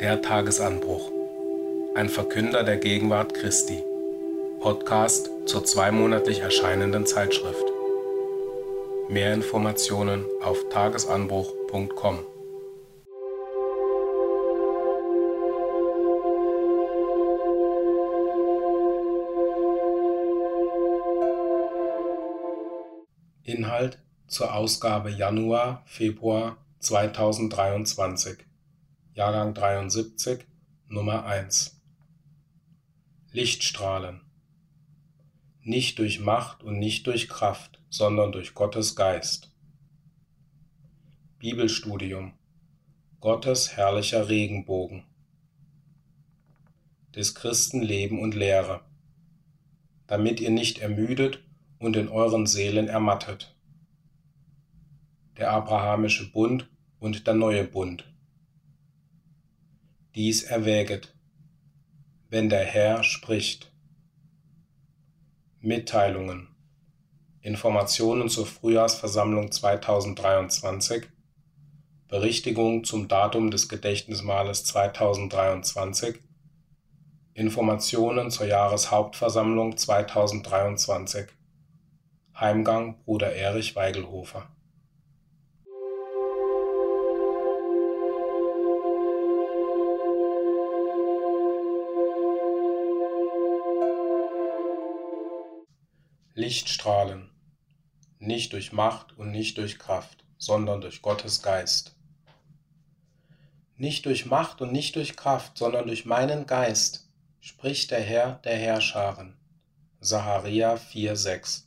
Der Tagesanbruch. Ein Verkünder der Gegenwart Christi. Podcast zur zweimonatlich erscheinenden Zeitschrift. Mehr Informationen auf tagesanbruch.com. Inhalt zur Ausgabe Januar, Februar 2023. Jahrgang 73, Nummer 1. Lichtstrahlen. Nicht durch Macht und nicht durch Kraft, sondern durch Gottes Geist. Bibelstudium. Gottes herrlicher Regenbogen. Des Christen Leben und Lehre. Damit ihr nicht ermüdet und in euren Seelen ermattet. Der abrahamische Bund und der neue Bund dies erwäget, wenn der Herr spricht. Mitteilungen. Informationen zur Frühjahrsversammlung 2023 Berichtigung zum Datum des Gedächtnismales 2023 Informationen zur Jahreshauptversammlung 2023 Heimgang Bruder Erich Weigelhofer Lichtstrahlen, nicht durch Macht und nicht durch Kraft, sondern durch Gottes Geist. Nicht durch Macht und nicht durch Kraft, sondern durch meinen Geist, spricht der Herr der Herrscharen. Zacharia 4,6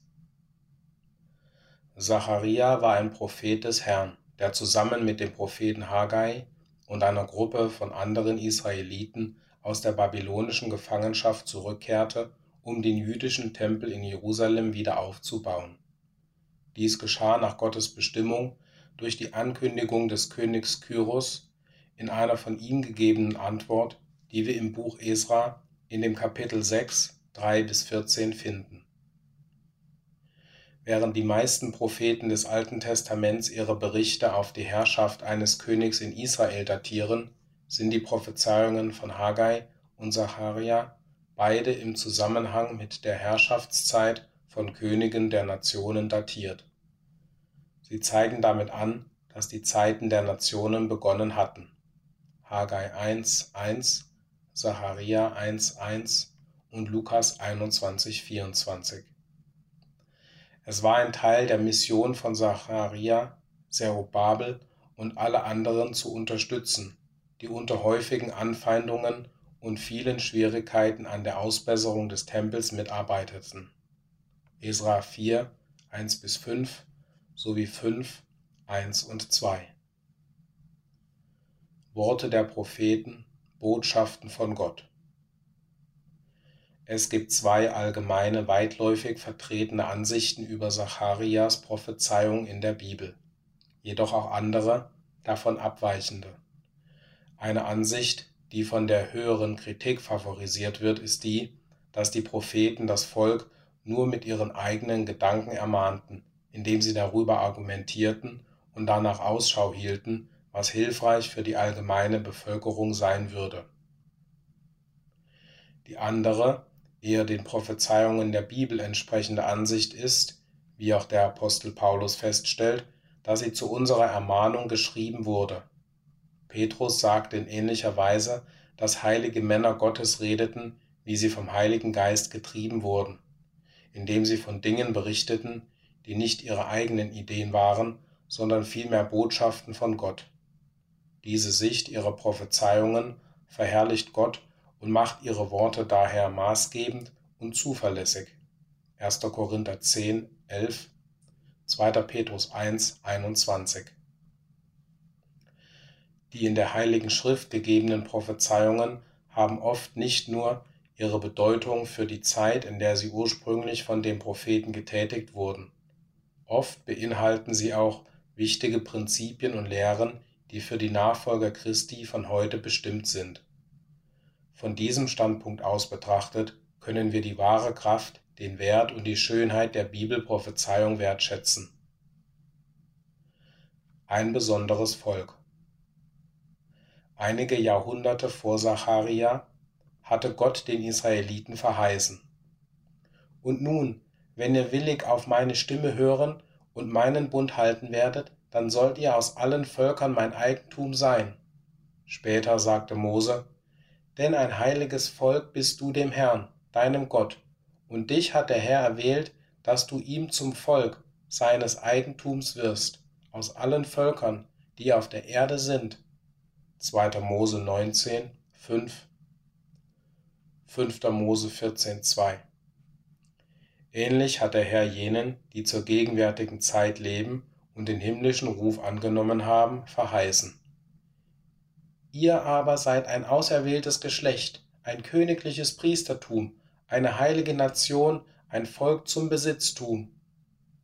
Zacharia war ein Prophet des Herrn, der zusammen mit dem Propheten Haggai und einer Gruppe von anderen Israeliten aus der babylonischen Gefangenschaft zurückkehrte um den jüdischen Tempel in Jerusalem wieder aufzubauen. Dies geschah nach Gottes Bestimmung durch die Ankündigung des Königs Kyros in einer von ihm gegebenen Antwort, die wir im Buch Esra in dem Kapitel 6, 3 bis 14 finden. Während die meisten Propheten des Alten Testaments ihre Berichte auf die Herrschaft eines Königs in Israel datieren, sind die Prophezeiungen von Haggai und Zacharia beide im Zusammenhang mit der Herrschaftszeit von Königen der Nationen datiert. Sie zeigen damit an, dass die Zeiten der Nationen begonnen hatten. Haggai 1,1, Zacharia 1,1 und Lukas 21,24. Es war ein Teil der Mission von Zacharia, Zerubabel und alle anderen zu unterstützen, die unter häufigen Anfeindungen und vielen Schwierigkeiten an der Ausbesserung des Tempels mitarbeiteten. Esra 4, 1 bis 5 sowie 5, 1 und 2. Worte der Propheten, Botschaften von Gott. Es gibt zwei allgemeine, weitläufig vertretene Ansichten über Zacharias Prophezeiung in der Bibel, jedoch auch andere, davon abweichende. Eine Ansicht, die von der höheren Kritik favorisiert wird, ist die, dass die Propheten das Volk nur mit ihren eigenen Gedanken ermahnten, indem sie darüber argumentierten und danach Ausschau hielten, was hilfreich für die allgemeine Bevölkerung sein würde. Die andere, eher den Prophezeiungen der Bibel entsprechende Ansicht ist, wie auch der Apostel Paulus feststellt, dass sie zu unserer Ermahnung geschrieben wurde Petrus sagt in ähnlicher Weise, dass heilige Männer Gottes redeten, wie sie vom Heiligen Geist getrieben wurden, indem sie von Dingen berichteten, die nicht ihre eigenen Ideen waren, sondern vielmehr Botschaften von Gott. Diese Sicht ihrer Prophezeiungen verherrlicht Gott und macht ihre Worte daher maßgebend und zuverlässig. 1. Korinther 10, 11, 2. Petrus 1, 21 die in der Heiligen Schrift gegebenen Prophezeiungen haben oft nicht nur ihre Bedeutung für die Zeit, in der sie ursprünglich von dem Propheten getätigt wurden. Oft beinhalten sie auch wichtige Prinzipien und Lehren, die für die Nachfolger Christi von heute bestimmt sind. Von diesem Standpunkt aus betrachtet können wir die wahre Kraft, den Wert und die Schönheit der Bibelprophezeiung wertschätzen. Ein besonderes Volk einige Jahrhunderte vor Zacharia, hatte Gott den Israeliten verheißen. Und nun, wenn ihr willig auf meine Stimme hören und meinen Bund halten werdet, dann sollt ihr aus allen Völkern mein Eigentum sein. Später sagte Mose, denn ein heiliges Volk bist du dem Herrn, deinem Gott, und dich hat der Herr erwählt, dass du ihm zum Volk seines Eigentums wirst, aus allen Völkern, die auf der Erde sind. 2. Mose 19, 5, 5. Mose 14, 2. Ähnlich hat der Herr jenen, die zur gegenwärtigen Zeit leben und den himmlischen Ruf angenommen haben, verheißen. Ihr aber seid ein auserwähltes Geschlecht, ein königliches Priestertum, eine heilige Nation, ein Volk zum Besitztum.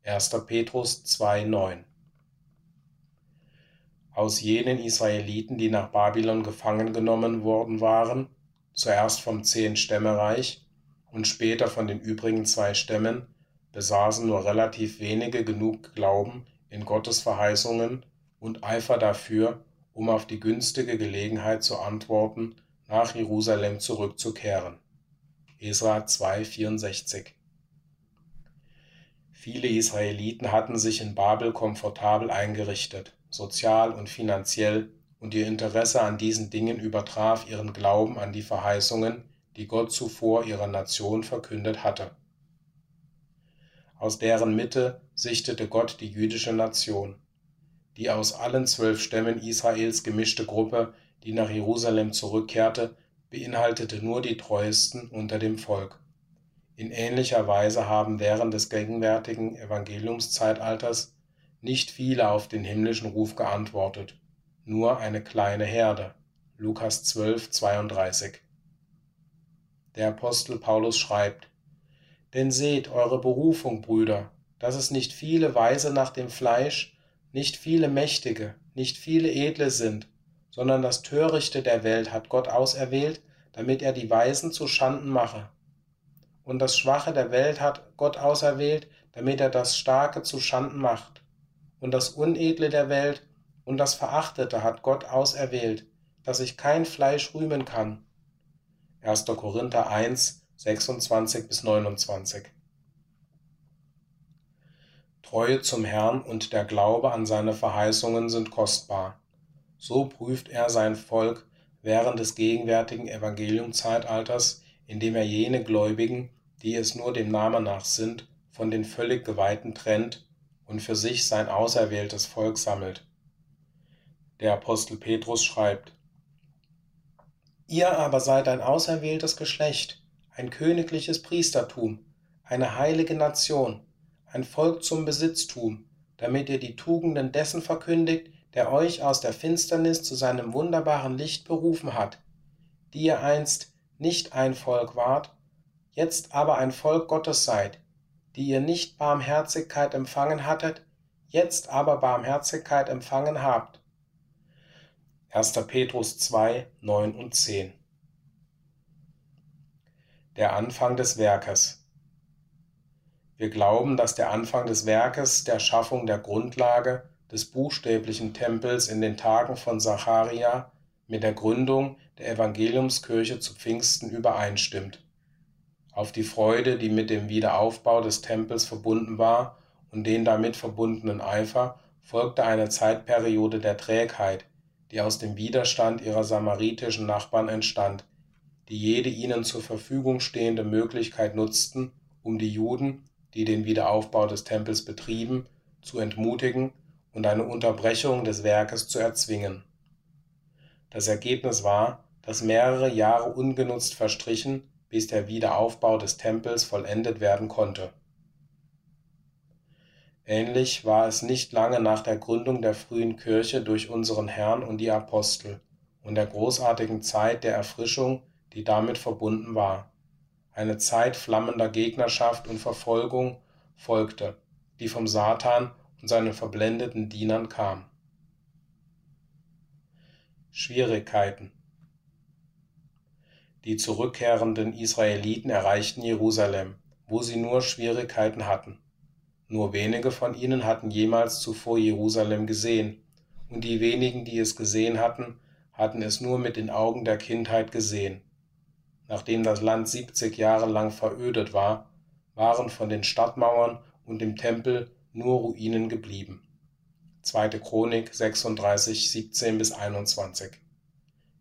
1. Petrus 2,9 Aus jenen Israeliten, die nach Babylon gefangen genommen worden waren, zuerst vom Zehn-Stämmereich und später von den übrigen zwei Stämmen, besaßen nur relativ wenige genug Glauben in Gottes Verheißungen und Eifer dafür, um auf die günstige Gelegenheit zu antworten, nach Jerusalem zurückzukehren. Esra 2,64 Viele Israeliten hatten sich in Babel komfortabel eingerichtet, sozial und finanziell, und ihr Interesse an diesen Dingen übertraf ihren Glauben an die Verheißungen, die Gott zuvor ihrer Nation verkündet hatte. Aus deren Mitte sichtete Gott die jüdische Nation. Die aus allen zwölf Stämmen Israels gemischte Gruppe, die nach Jerusalem zurückkehrte, beinhaltete nur die Treuesten unter dem Volk. In ähnlicher Weise haben während des gegenwärtigen Evangeliumszeitalters nicht viele auf den himmlischen Ruf geantwortet, nur eine kleine Herde. Lukas 12, 32. Der Apostel Paulus schreibt, Denn seht eure Berufung, Brüder, dass es nicht viele Weise nach dem Fleisch, nicht viele Mächtige, nicht viele Edle sind, sondern das Törichte der Welt hat Gott auserwählt, damit er die Weisen zu Schanden mache. Und das Schwache der Welt hat Gott auserwählt, damit er das Starke zu Schanden macht. Und das Unedle der Welt und das Verachtete hat Gott auserwählt, dass sich kein Fleisch rühmen kann. 1. Korinther 1, 26 bis 29. Treue zum Herrn und der Glaube an seine Verheißungen sind kostbar. So prüft er sein Volk während des gegenwärtigen Evangeliumzeitalters, indem er jene Gläubigen, die es nur dem Namen nach sind, von den völlig Geweihten trennt und für sich sein auserwähltes Volk sammelt. Der Apostel Petrus schreibt, Ihr aber seid ein auserwähltes Geschlecht, ein königliches Priestertum, eine heilige Nation, ein Volk zum Besitztum, damit ihr die Tugenden dessen verkündigt, der euch aus der Finsternis zu seinem wunderbaren Licht berufen hat, die ihr einst nicht ein Volk wart, jetzt aber ein Volk Gottes seid, die ihr nicht Barmherzigkeit empfangen hattet, jetzt aber Barmherzigkeit empfangen habt. 1. Petrus 2, 9 und 10 Der Anfang des Werkes Wir glauben, dass der Anfang des Werkes der Schaffung der Grundlage des buchstäblichen Tempels in den Tagen von Zacharia mit der Gründung der Evangeliumskirche zu Pfingsten übereinstimmt. Auf die Freude, die mit dem Wiederaufbau des Tempels verbunden war und den damit verbundenen Eifer, folgte eine Zeitperiode der Trägheit, die aus dem Widerstand ihrer samaritischen Nachbarn entstand, die jede ihnen zur Verfügung stehende Möglichkeit nutzten, um die Juden, die den Wiederaufbau des Tempels betrieben, zu entmutigen und eine Unterbrechung des Werkes zu erzwingen. Das Ergebnis war, dass mehrere Jahre ungenutzt verstrichen, bis der Wiederaufbau des Tempels vollendet werden konnte. Ähnlich war es nicht lange nach der Gründung der frühen Kirche durch unseren Herrn und die Apostel und der großartigen Zeit der Erfrischung, die damit verbunden war. Eine Zeit flammender Gegnerschaft und Verfolgung folgte, die vom Satan und seinen verblendeten Dienern kam. Schwierigkeiten Die zurückkehrenden Israeliten erreichten Jerusalem, wo sie nur Schwierigkeiten hatten. Nur wenige von ihnen hatten jemals zuvor Jerusalem gesehen, und die wenigen, die es gesehen hatten, hatten es nur mit den Augen der Kindheit gesehen. Nachdem das Land 70 Jahre lang verödet war, waren von den Stadtmauern und dem Tempel nur Ruinen geblieben. 2. Chronik 36, 17 bis 21.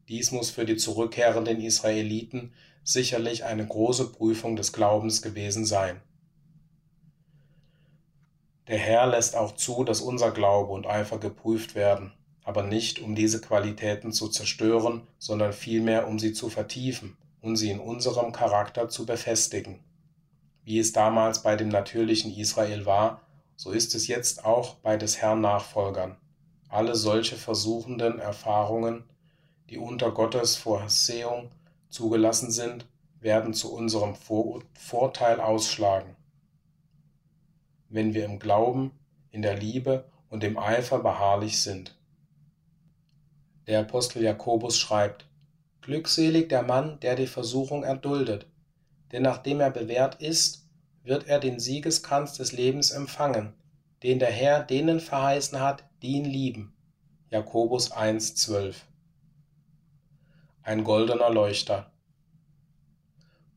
Dies muss für die zurückkehrenden Israeliten sicherlich eine große Prüfung des Glaubens gewesen sein. Der Herr lässt auch zu, dass unser Glaube und Eifer geprüft werden, aber nicht um diese Qualitäten zu zerstören, sondern vielmehr um sie zu vertiefen und sie in unserem Charakter zu befestigen. Wie es damals bei dem natürlichen Israel war, so ist es jetzt auch bei des Herrn Nachfolgern. Alle solche versuchenden Erfahrungen, die unter Gottes Vorsehung zugelassen sind, werden zu unserem Vorteil ausschlagen. Wenn wir im Glauben, in der Liebe und im Eifer beharrlich sind. Der Apostel Jakobus schreibt, Glückselig der Mann, der die Versuchung erduldet, denn nachdem er bewährt ist, wird er den Siegeskranz des Lebens empfangen, den der Herr denen verheißen hat, die ihn lieben. Jakobus 1,12 Ein goldener Leuchter.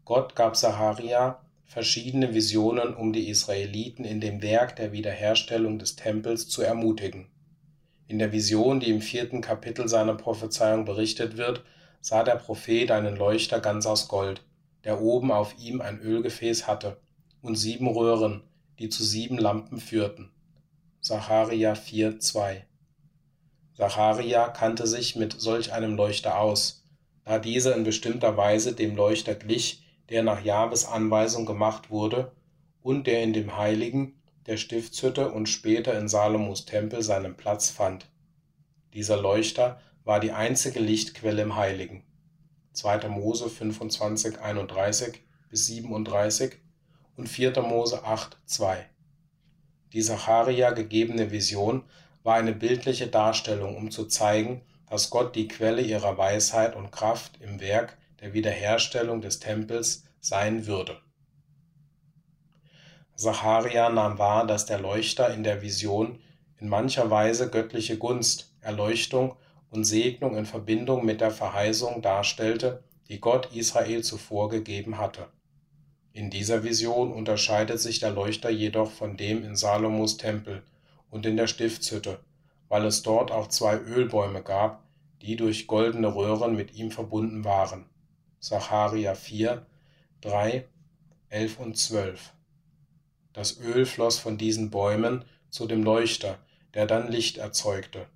Gott gab Sacharia verschiedene Visionen, um die Israeliten in dem Werk der Wiederherstellung des Tempels zu ermutigen. In der Vision, die im vierten Kapitel seiner Prophezeiung berichtet wird, sah der Prophet einen Leuchter ganz aus Gold, der oben auf ihm ein Ölgefäß hatte und sieben Röhren, die zu sieben Lampen führten. Sacharia 4,2 Sacharia kannte sich mit solch einem Leuchter aus, da dieser in bestimmter Weise dem Leuchter glich, der nach Jahres Anweisung gemacht wurde und der in dem Heiligen, der Stiftshütte und später in Salomos Tempel seinen Platz fand. Dieser Leuchter war die einzige Lichtquelle im Heiligen. 2. Mose 25, 31 bis 37 und 4. Mose 8, 2. Die Zacharia gegebene Vision war eine bildliche Darstellung, um zu zeigen, dass Gott die Quelle ihrer Weisheit und Kraft im Werk der Wiederherstellung des Tempels sein würde. Zacharia nahm wahr, dass der Leuchter in der Vision in mancher Weise göttliche Gunst, Erleuchtung und Segnung in Verbindung mit der Verheißung darstellte, die Gott Israel zuvor gegeben hatte. In dieser Vision unterscheidet sich der Leuchter jedoch von dem in Salomos Tempel und in der Stiftshütte, weil es dort auch zwei Ölbäume gab, die durch goldene Röhren mit ihm verbunden waren. Sacharja 4, 3, 11 und 12. Das Öl floss von diesen Bäumen zu dem Leuchter, der dann Licht erzeugte.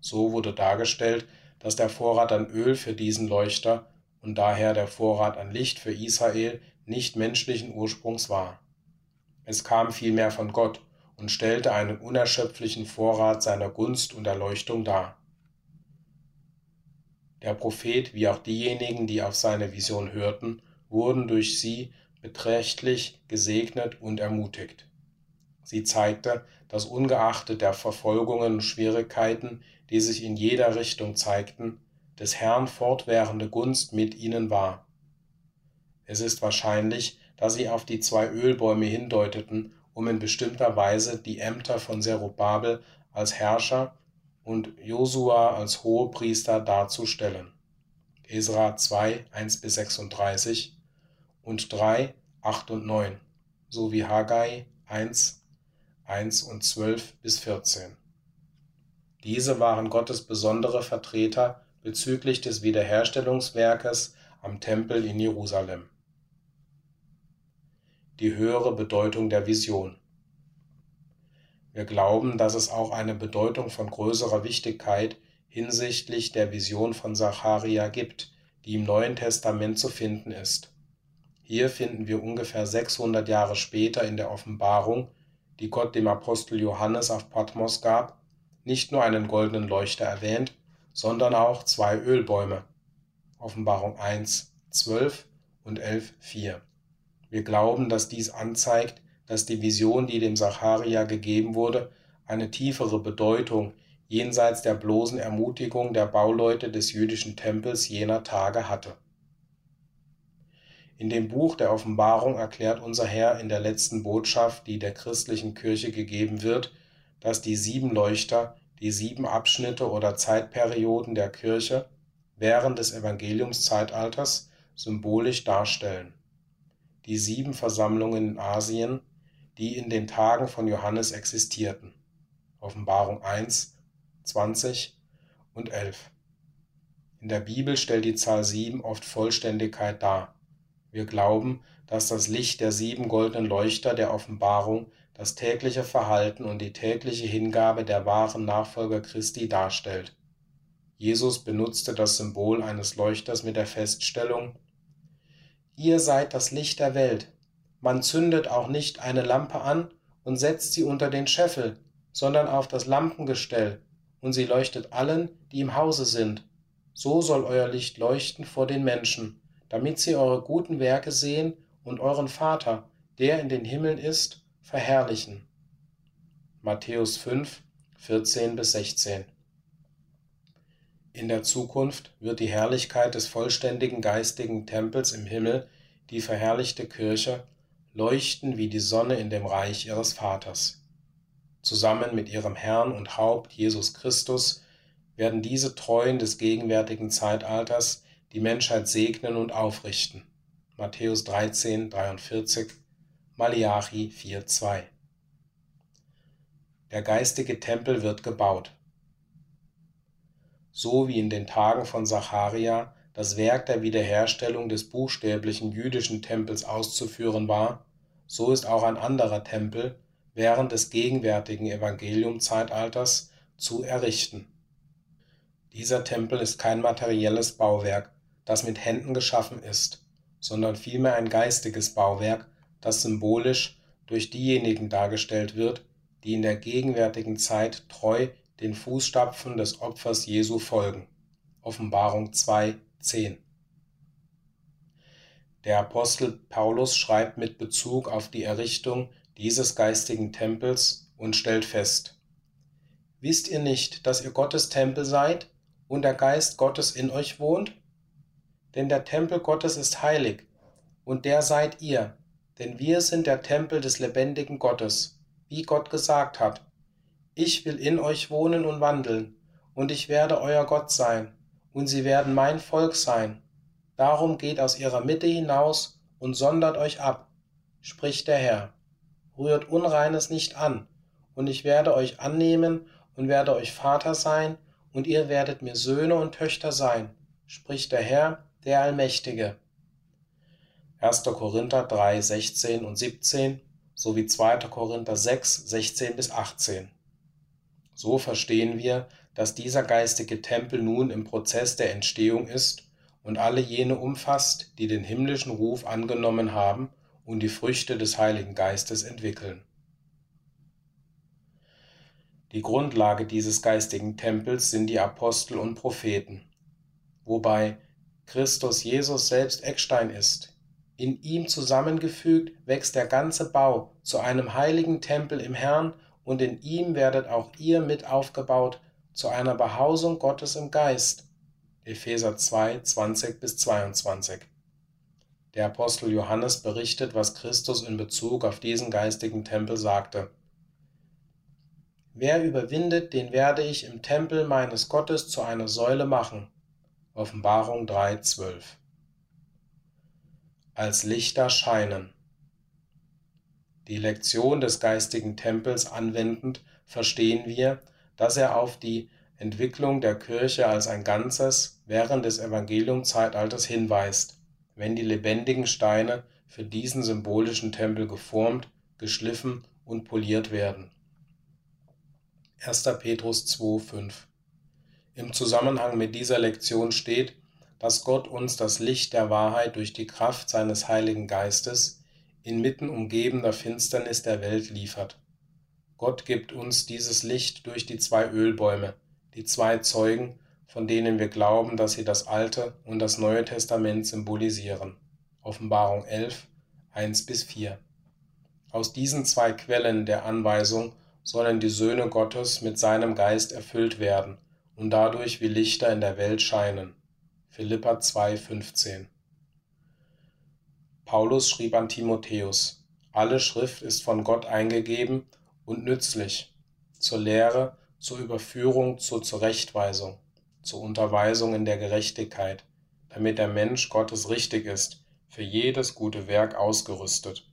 So wurde dargestellt, dass der Vorrat an Öl für diesen Leuchter und daher der Vorrat an Licht für Israel nicht menschlichen Ursprungs war. Es kam vielmehr von Gott und stellte einen unerschöpflichen Vorrat seiner Gunst und Erleuchtung dar. Der Prophet wie auch diejenigen, die auf seine Vision hörten, wurden durch sie beträchtlich gesegnet und ermutigt. Sie zeigte, dass ungeachtet der Verfolgungen und Schwierigkeiten, die sich in jeder Richtung zeigten, des Herrn fortwährende Gunst mit ihnen war. Es ist wahrscheinlich, dass sie auf die zwei Ölbäume hindeuteten, um in bestimmter Weise die Ämter von Zerubabel als Herrscher und Josua als Hohepriester darzustellen. Esra 2, 1 bis 36 und 3, 8 und 9 sowie Haggai 1, 1 und 12 bis 14. Diese waren Gottes besondere Vertreter bezüglich des Wiederherstellungswerkes am Tempel in Jerusalem. Die höhere Bedeutung der Vision. Wir glauben, dass es auch eine Bedeutung von größerer Wichtigkeit hinsichtlich der Vision von Zacharia gibt, die im Neuen Testament zu finden ist. Hier finden wir ungefähr 600 Jahre später in der Offenbarung, die Gott dem Apostel Johannes auf Patmos gab, nicht nur einen goldenen Leuchter erwähnt, sondern auch zwei Ölbäume. Offenbarung 1, 12 und 11, 4. Wir glauben, dass dies anzeigt, dass die Vision, die dem Sacharia gegeben wurde, eine tiefere Bedeutung jenseits der bloßen Ermutigung der Bauleute des jüdischen Tempels jener Tage hatte. In dem Buch der Offenbarung erklärt unser Herr in der letzten Botschaft, die der christlichen Kirche gegeben wird, dass die sieben Leuchter die sieben Abschnitte oder Zeitperioden der Kirche während des Evangeliumszeitalters symbolisch darstellen. Die sieben Versammlungen in Asien, die in den Tagen von Johannes existierten. Offenbarung 1, 20 und 11. In der Bibel stellt die Zahl 7 oft Vollständigkeit dar. Wir glauben, dass das Licht der sieben goldenen Leuchter der Offenbarung das tägliche Verhalten und die tägliche Hingabe der wahren Nachfolger Christi darstellt. Jesus benutzte das Symbol eines Leuchters mit der Feststellung, Ihr seid das Licht der Welt. Man zündet auch nicht eine Lampe an und setzt sie unter den Scheffel, sondern auf das Lampengestell, und sie leuchtet allen, die im Hause sind. So soll euer Licht leuchten vor den Menschen, damit sie eure guten Werke sehen und euren Vater, der in den Himmeln ist, verherrlichen. Matthäus 5, 14 bis 16 in der Zukunft wird die Herrlichkeit des vollständigen geistigen Tempels im Himmel, die verherrlichte Kirche, leuchten wie die Sonne in dem Reich ihres Vaters. Zusammen mit ihrem Herrn und Haupt Jesus Christus werden diese Treuen des gegenwärtigen Zeitalters die Menschheit segnen und aufrichten. Matthäus 13, 43, Malachi 4, 2. Der geistige Tempel wird gebaut so wie in den Tagen von Zacharia das Werk der Wiederherstellung des buchstäblichen jüdischen Tempels auszuführen war, so ist auch ein anderer Tempel während des gegenwärtigen Evangeliumzeitalters zu errichten. Dieser Tempel ist kein materielles Bauwerk, das mit Händen geschaffen ist, sondern vielmehr ein geistiges Bauwerk, das symbolisch durch diejenigen dargestellt wird, die in der gegenwärtigen Zeit treu den Fußstapfen des Opfers Jesu folgen. Offenbarung 2, 10. Der Apostel Paulus schreibt mit Bezug auf die Errichtung dieses geistigen Tempels und stellt fest, Wisst ihr nicht, dass ihr Gottes Tempel seid und der Geist Gottes in euch wohnt? Denn der Tempel Gottes ist heilig, und der seid ihr, denn wir sind der Tempel des lebendigen Gottes, wie Gott gesagt hat, ich will in euch wohnen und wandeln, und ich werde euer Gott sein, und sie werden mein Volk sein. Darum geht aus ihrer Mitte hinaus und sondert euch ab, spricht der Herr. Rührt Unreines nicht an, und ich werde euch annehmen und werde euch Vater sein, und ihr werdet mir Söhne und Töchter sein, spricht der Herr, der Allmächtige. 1. Korinther 3, 16 und 17 sowie 2. Korinther 6, 16 bis 18. So verstehen wir, dass dieser geistige Tempel nun im Prozess der Entstehung ist und alle jene umfasst, die den himmlischen Ruf angenommen haben und die Früchte des Heiligen Geistes entwickeln. Die Grundlage dieses geistigen Tempels sind die Apostel und Propheten, wobei Christus Jesus selbst Eckstein ist. In ihm zusammengefügt wächst der ganze Bau zu einem heiligen Tempel im Herrn und in ihm werdet auch ihr mit aufgebaut zu einer Behausung Gottes im Geist. Epheser 2, 20 bis 22. Der Apostel Johannes berichtet, was Christus in Bezug auf diesen geistigen Tempel sagte. Wer überwindet, den werde ich im Tempel meines Gottes zu einer Säule machen. Offenbarung 3, 12. Als Lichter scheinen die Lektion des geistigen Tempels anwendend, verstehen wir, dass er auf die Entwicklung der Kirche als ein Ganzes während des Evangeliumzeitalters hinweist, wenn die lebendigen Steine für diesen symbolischen Tempel geformt, geschliffen und poliert werden. 1. Petrus 2,5 Im Zusammenhang mit dieser Lektion steht, dass Gott uns das Licht der Wahrheit durch die Kraft seines Heiligen Geistes inmitten umgebender Finsternis der Welt liefert. Gott gibt uns dieses Licht durch die zwei Ölbäume, die zwei Zeugen, von denen wir glauben, dass sie das Alte und das Neue Testament symbolisieren. Offenbarung 11, 1 bis 4. Aus diesen zwei Quellen der Anweisung sollen die Söhne Gottes mit seinem Geist erfüllt werden und dadurch wie Lichter in der Welt scheinen. Philippa 2, 15. Paulus schrieb an Timotheus: Alle Schrift ist von Gott eingegeben und nützlich zur Lehre, zur Überführung, zur Zurechtweisung, zur Unterweisung in der Gerechtigkeit, damit der Mensch Gottes richtig ist, für jedes gute Werk ausgerüstet.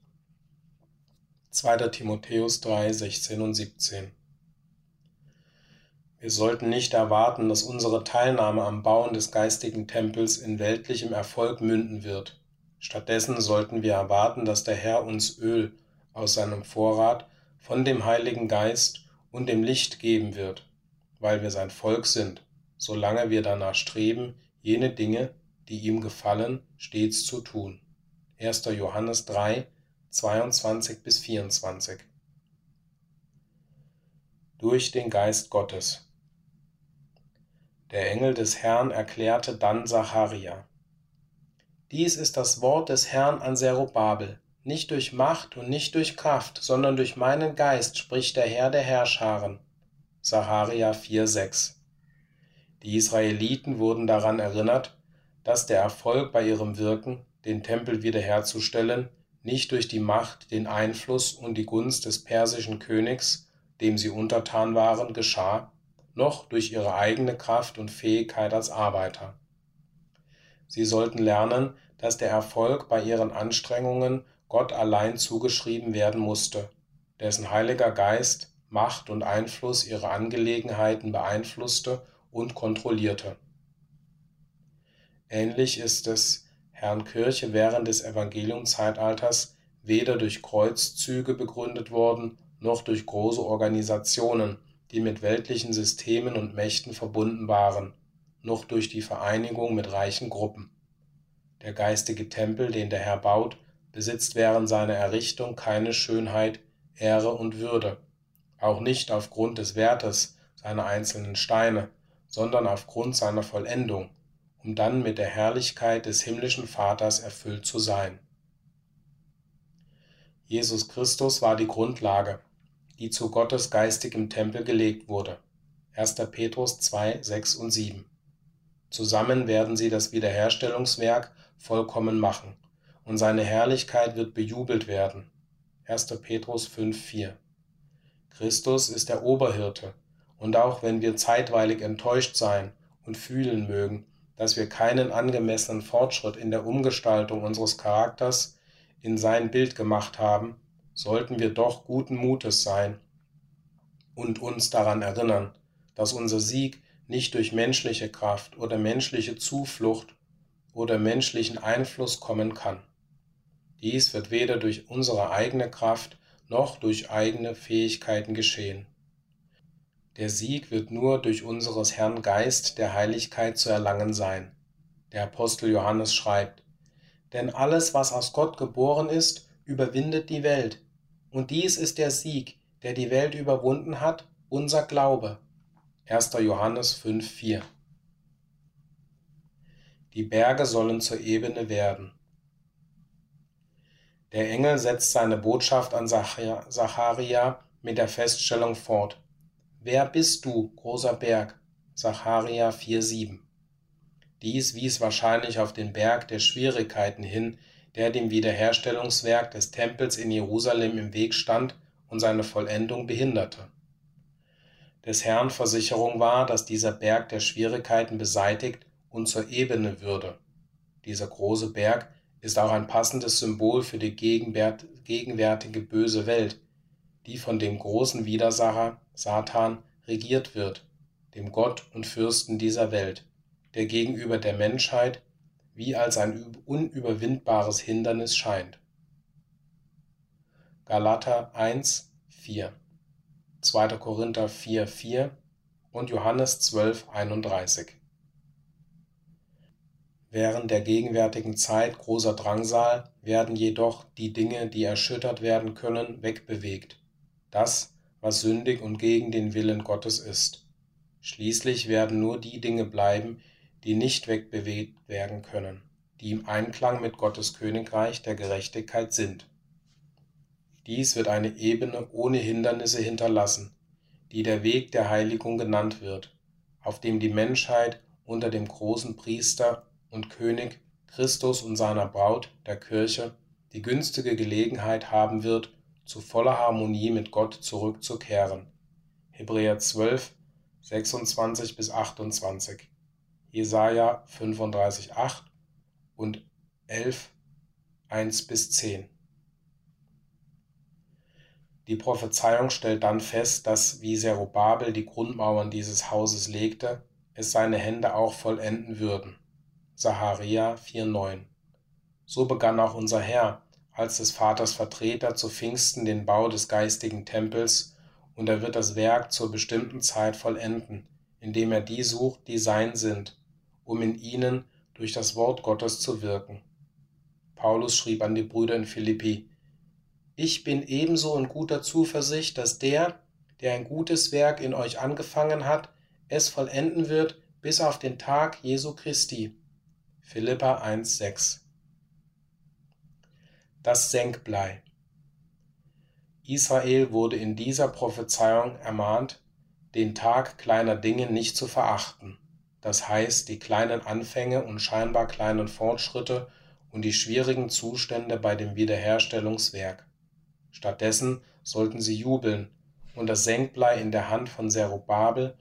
2. Timotheus 3, 16 und 17 Wir sollten nicht erwarten, dass unsere Teilnahme am Bauen des geistigen Tempels in weltlichem Erfolg münden wird. Stattdessen sollten wir erwarten, dass der Herr uns Öl aus seinem Vorrat von dem Heiligen Geist und dem Licht geben wird, weil wir sein Volk sind, solange wir danach streben, jene Dinge, die ihm gefallen, stets zu tun. 1. Johannes 3, 22 bis 24. Durch den Geist Gottes. Der Engel des Herrn erklärte dann Zacharia. Dies ist das Wort des Herrn an Zerubabel. Nicht durch Macht und nicht durch Kraft, sondern durch meinen Geist spricht der Herr der Herrscharen. Zacharia 4,6 Die Israeliten wurden daran erinnert, dass der Erfolg bei ihrem Wirken, den Tempel wiederherzustellen, nicht durch die Macht, den Einfluss und die Gunst des persischen Königs, dem sie untertan waren, geschah, noch durch ihre eigene Kraft und Fähigkeit als Arbeiter. Sie sollten lernen, dass der Erfolg bei ihren Anstrengungen Gott allein zugeschrieben werden musste, dessen Heiliger Geist Macht und Einfluss ihre Angelegenheiten beeinflusste und kontrollierte. Ähnlich ist es Herrn Kirche während des Evangeliumzeitalters weder durch Kreuzzüge begründet worden, noch durch große Organisationen, die mit weltlichen Systemen und Mächten verbunden waren, noch durch die Vereinigung mit reichen Gruppen. Der geistige Tempel, den der Herr baut, besitzt während seiner Errichtung keine Schönheit, Ehre und Würde, auch nicht aufgrund des Wertes seiner einzelnen Steine, sondern aufgrund seiner Vollendung, um dann mit der Herrlichkeit des himmlischen Vaters erfüllt zu sein. Jesus Christus war die Grundlage, die zu Gottes geistigem Tempel gelegt wurde. 1. Petrus 2, 6 und 7. Zusammen werden sie das Wiederherstellungswerk vollkommen machen und seine Herrlichkeit wird bejubelt werden. 1. Petrus 5,4 Christus ist der Oberhirte, und auch wenn wir zeitweilig enttäuscht sein und fühlen mögen, dass wir keinen angemessenen Fortschritt in der Umgestaltung unseres Charakters in sein Bild gemacht haben, sollten wir doch guten Mutes sein und uns daran erinnern, dass unser Sieg nicht durch menschliche Kraft oder menschliche Zuflucht oder menschlichen Einfluss kommen kann. Dies wird weder durch unsere eigene Kraft noch durch eigene Fähigkeiten geschehen. Der Sieg wird nur durch unseres Herrn Geist der Heiligkeit zu erlangen sein. Der Apostel Johannes schreibt, Denn alles, was aus Gott geboren ist, überwindet die Welt. Und dies ist der Sieg, der die Welt überwunden hat, unser Glaube. 1. Johannes 5,4 Die Berge sollen zur Ebene werden. Der Engel setzt seine Botschaft an Zacharia mit der Feststellung fort: Wer bist du, großer Berg? Zacharia 4,7 Dies wies wahrscheinlich auf den Berg der Schwierigkeiten hin, der dem Wiederherstellungswerk des Tempels in Jerusalem im Weg stand und seine Vollendung behinderte. Des Herrn Versicherung war, dass dieser Berg der Schwierigkeiten beseitigt und zur Ebene würde. Dieser große Berg ist auch ein passendes Symbol für die gegenwärtige böse Welt, die von dem großen Widersacher Satan regiert wird, dem Gott und Fürsten dieser Welt, der gegenüber der Menschheit wie als ein unüberwindbares Hindernis scheint. Galater 1, 4, 2. Korinther 4, 4 und Johannes 12, 31 Während der gegenwärtigen Zeit großer Drangsal werden jedoch die Dinge, die erschüttert werden können, wegbewegt, das, was sündig und gegen den Willen Gottes ist. Schließlich werden nur die Dinge bleiben, die nicht wegbewegt werden können, die im Einklang mit Gottes Königreich der Gerechtigkeit sind. Dies wird eine Ebene ohne Hindernisse hinterlassen, die der Weg der Heiligung genannt wird, auf dem die Menschheit unter dem großen Priester und König Christus und seiner Braut, der Kirche, die günstige Gelegenheit haben wird, zu voller Harmonie mit Gott zurückzukehren. Hebräer 12, 26 bis 28, Jesaja 35, 8 und 11, 1 bis 10. Die Prophezeiung stellt dann fest, dass, wie Zerubabel die Grundmauern dieses Hauses legte, es seine Hände auch vollenden würden. Saharia 4,9 So begann auch unser Herr, als des Vaters Vertreter zu Pfingsten den Bau des geistigen Tempels, und er wird das Werk zur bestimmten Zeit vollenden, indem er die sucht, die sein sind, um in ihnen durch das Wort Gottes zu wirken. Paulus schrieb an die Brüder in Philippi, ich bin ebenso in guter Zuversicht, dass der, der ein gutes Werk in euch angefangen hat, es vollenden wird bis auf den Tag Jesu Christi. Philippa 1,6 Das Senkblei Israel wurde in dieser Prophezeiung ermahnt, den Tag kleiner Dinge nicht zu verachten, das heißt die kleinen Anfänge und scheinbar kleinen Fortschritte und die schwierigen Zustände bei dem Wiederherstellungswerk. Stattdessen sollten sie jubeln und das Senkblei in der Hand von Zerubabel,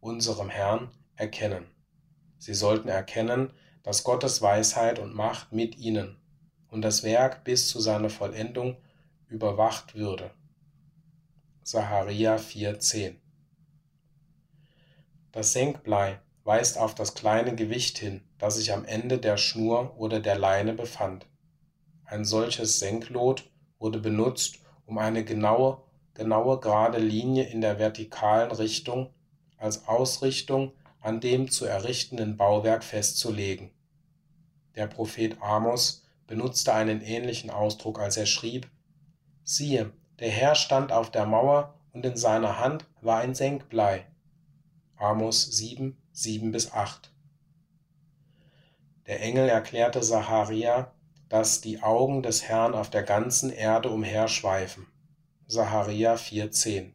unserem Herrn, erkennen. Sie sollten erkennen, dass Gottes Weisheit und Macht mit ihnen und das Werk bis zu seiner Vollendung überwacht würde. Saharia 4,10 Das Senkblei weist auf das kleine Gewicht hin, das sich am Ende der Schnur oder der Leine befand. Ein solches Senklot wurde benutzt, um eine genaue, genaue gerade Linie in der vertikalen Richtung als Ausrichtung an dem zu errichtenden Bauwerk festzulegen. Der Prophet Amos benutzte einen ähnlichen Ausdruck, als er schrieb, siehe, der Herr stand auf der Mauer und in seiner Hand war ein Senkblei. Amos 7, 7 bis 8. Der Engel erklärte Sacharia, dass die Augen des Herrn auf der ganzen Erde umherschweifen. Saharia 4,10.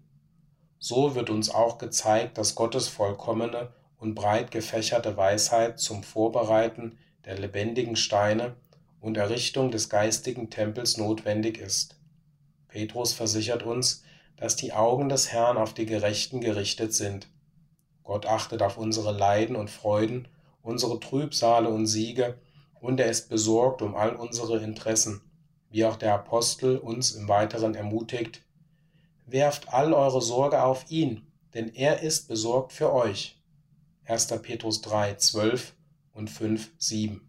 So wird uns auch gezeigt, dass Gottes vollkommene und breit gefächerte Weisheit zum Vorbereiten der lebendigen Steine und Errichtung des geistigen Tempels notwendig ist. Petrus versichert uns, dass die Augen des Herrn auf die Gerechten gerichtet sind. Gott achtet auf unsere Leiden und Freuden, unsere Trübsale und Siege und er ist besorgt um all unsere Interessen, wie auch der Apostel uns im Weiteren ermutigt, werft all eure Sorge auf ihn, denn er ist besorgt für euch. 1. Petrus 3, 12 und 5, 7.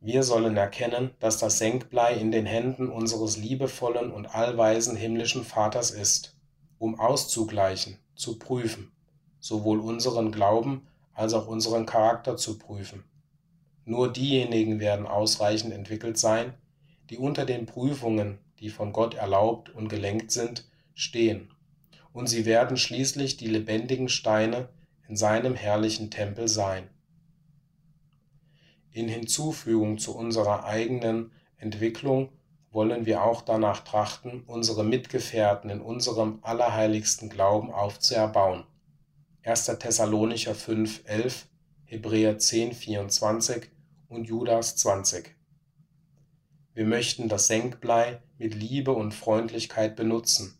Wir sollen erkennen, dass das Senkblei in den Händen unseres liebevollen und allweisen himmlischen Vaters ist, um auszugleichen, zu prüfen, sowohl unseren Glauben als auch unseren Charakter zu prüfen. Nur diejenigen werden ausreichend entwickelt sein, die unter den Prüfungen, die von Gott erlaubt und gelenkt sind, stehen, und sie werden schließlich die lebendigen Steine in seinem herrlichen Tempel sein. In Hinzufügung zu unserer eigenen Entwicklung wollen wir auch danach trachten, unsere Mitgefährten in unserem allerheiligsten Glauben aufzuerbauen. 1. Thessalonicher 5, 11 Hebräer 10, 24 und Judas 20. Wir möchten das Senkblei mit Liebe und Freundlichkeit benutzen,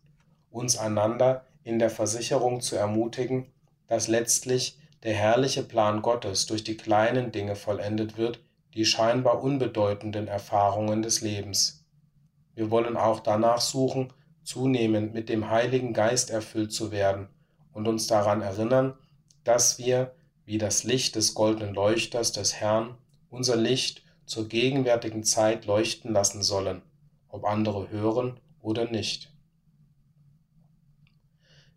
uns einander in der Versicherung zu ermutigen, dass letztlich der herrliche Plan Gottes durch die kleinen Dinge vollendet wird, die scheinbar unbedeutenden Erfahrungen des Lebens. Wir wollen auch danach suchen, zunehmend mit dem Heiligen Geist erfüllt zu werden und uns daran erinnern, dass wir wie das Licht des goldenen Leuchters des Herrn unser Licht zur gegenwärtigen Zeit leuchten lassen sollen, ob andere hören oder nicht.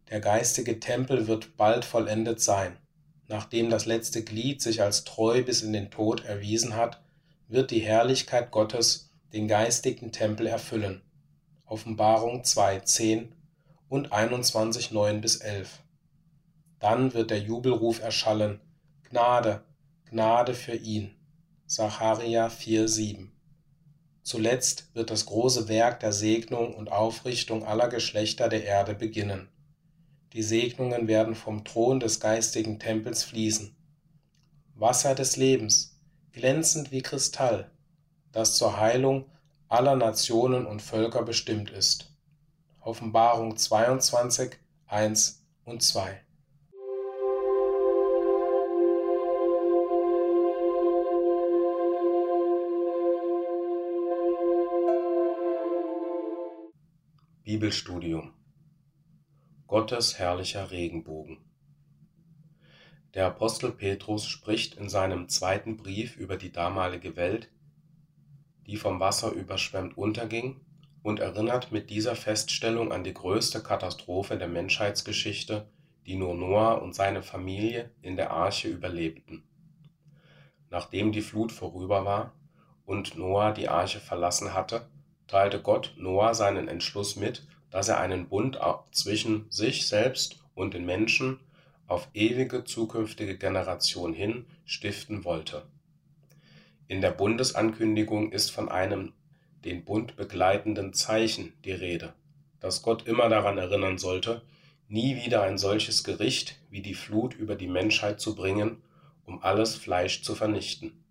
Der geistige Tempel wird bald vollendet sein. Nachdem das letzte Glied sich als treu bis in den Tod erwiesen hat, wird die Herrlichkeit Gottes den geistigen Tempel erfüllen. Offenbarung 2, 10 und 21, 9 bis 11. Dann wird der Jubelruf erschallen, Gnade, Gnade für ihn. Sacharja 4,7 Zuletzt wird das große Werk der Segnung und Aufrichtung aller Geschlechter der Erde beginnen. Die Segnungen werden vom Thron des geistigen Tempels fließen. Wasser des Lebens, glänzend wie Kristall, das zur Heilung aller Nationen und Völker bestimmt ist. Offenbarung 22, 1 und 2. Bibelstudium Gottes herrlicher Regenbogen Der Apostel Petrus spricht in seinem zweiten Brief über die damalige Welt, die vom Wasser überschwemmt unterging, und erinnert mit dieser Feststellung an die größte Katastrophe der Menschheitsgeschichte, die nur Noah und seine Familie in der Arche überlebten. Nachdem die Flut vorüber war und Noah die Arche verlassen hatte, teilte Gott Noah seinen Entschluss mit, dass er einen Bund zwischen sich selbst und den Menschen auf ewige zukünftige Generationen hin stiften wollte. In der Bundesankündigung ist von einem den Bund begleitenden Zeichen die Rede, das Gott immer daran erinnern sollte, nie wieder ein solches Gericht wie die Flut über die Menschheit zu bringen, um alles Fleisch zu vernichten.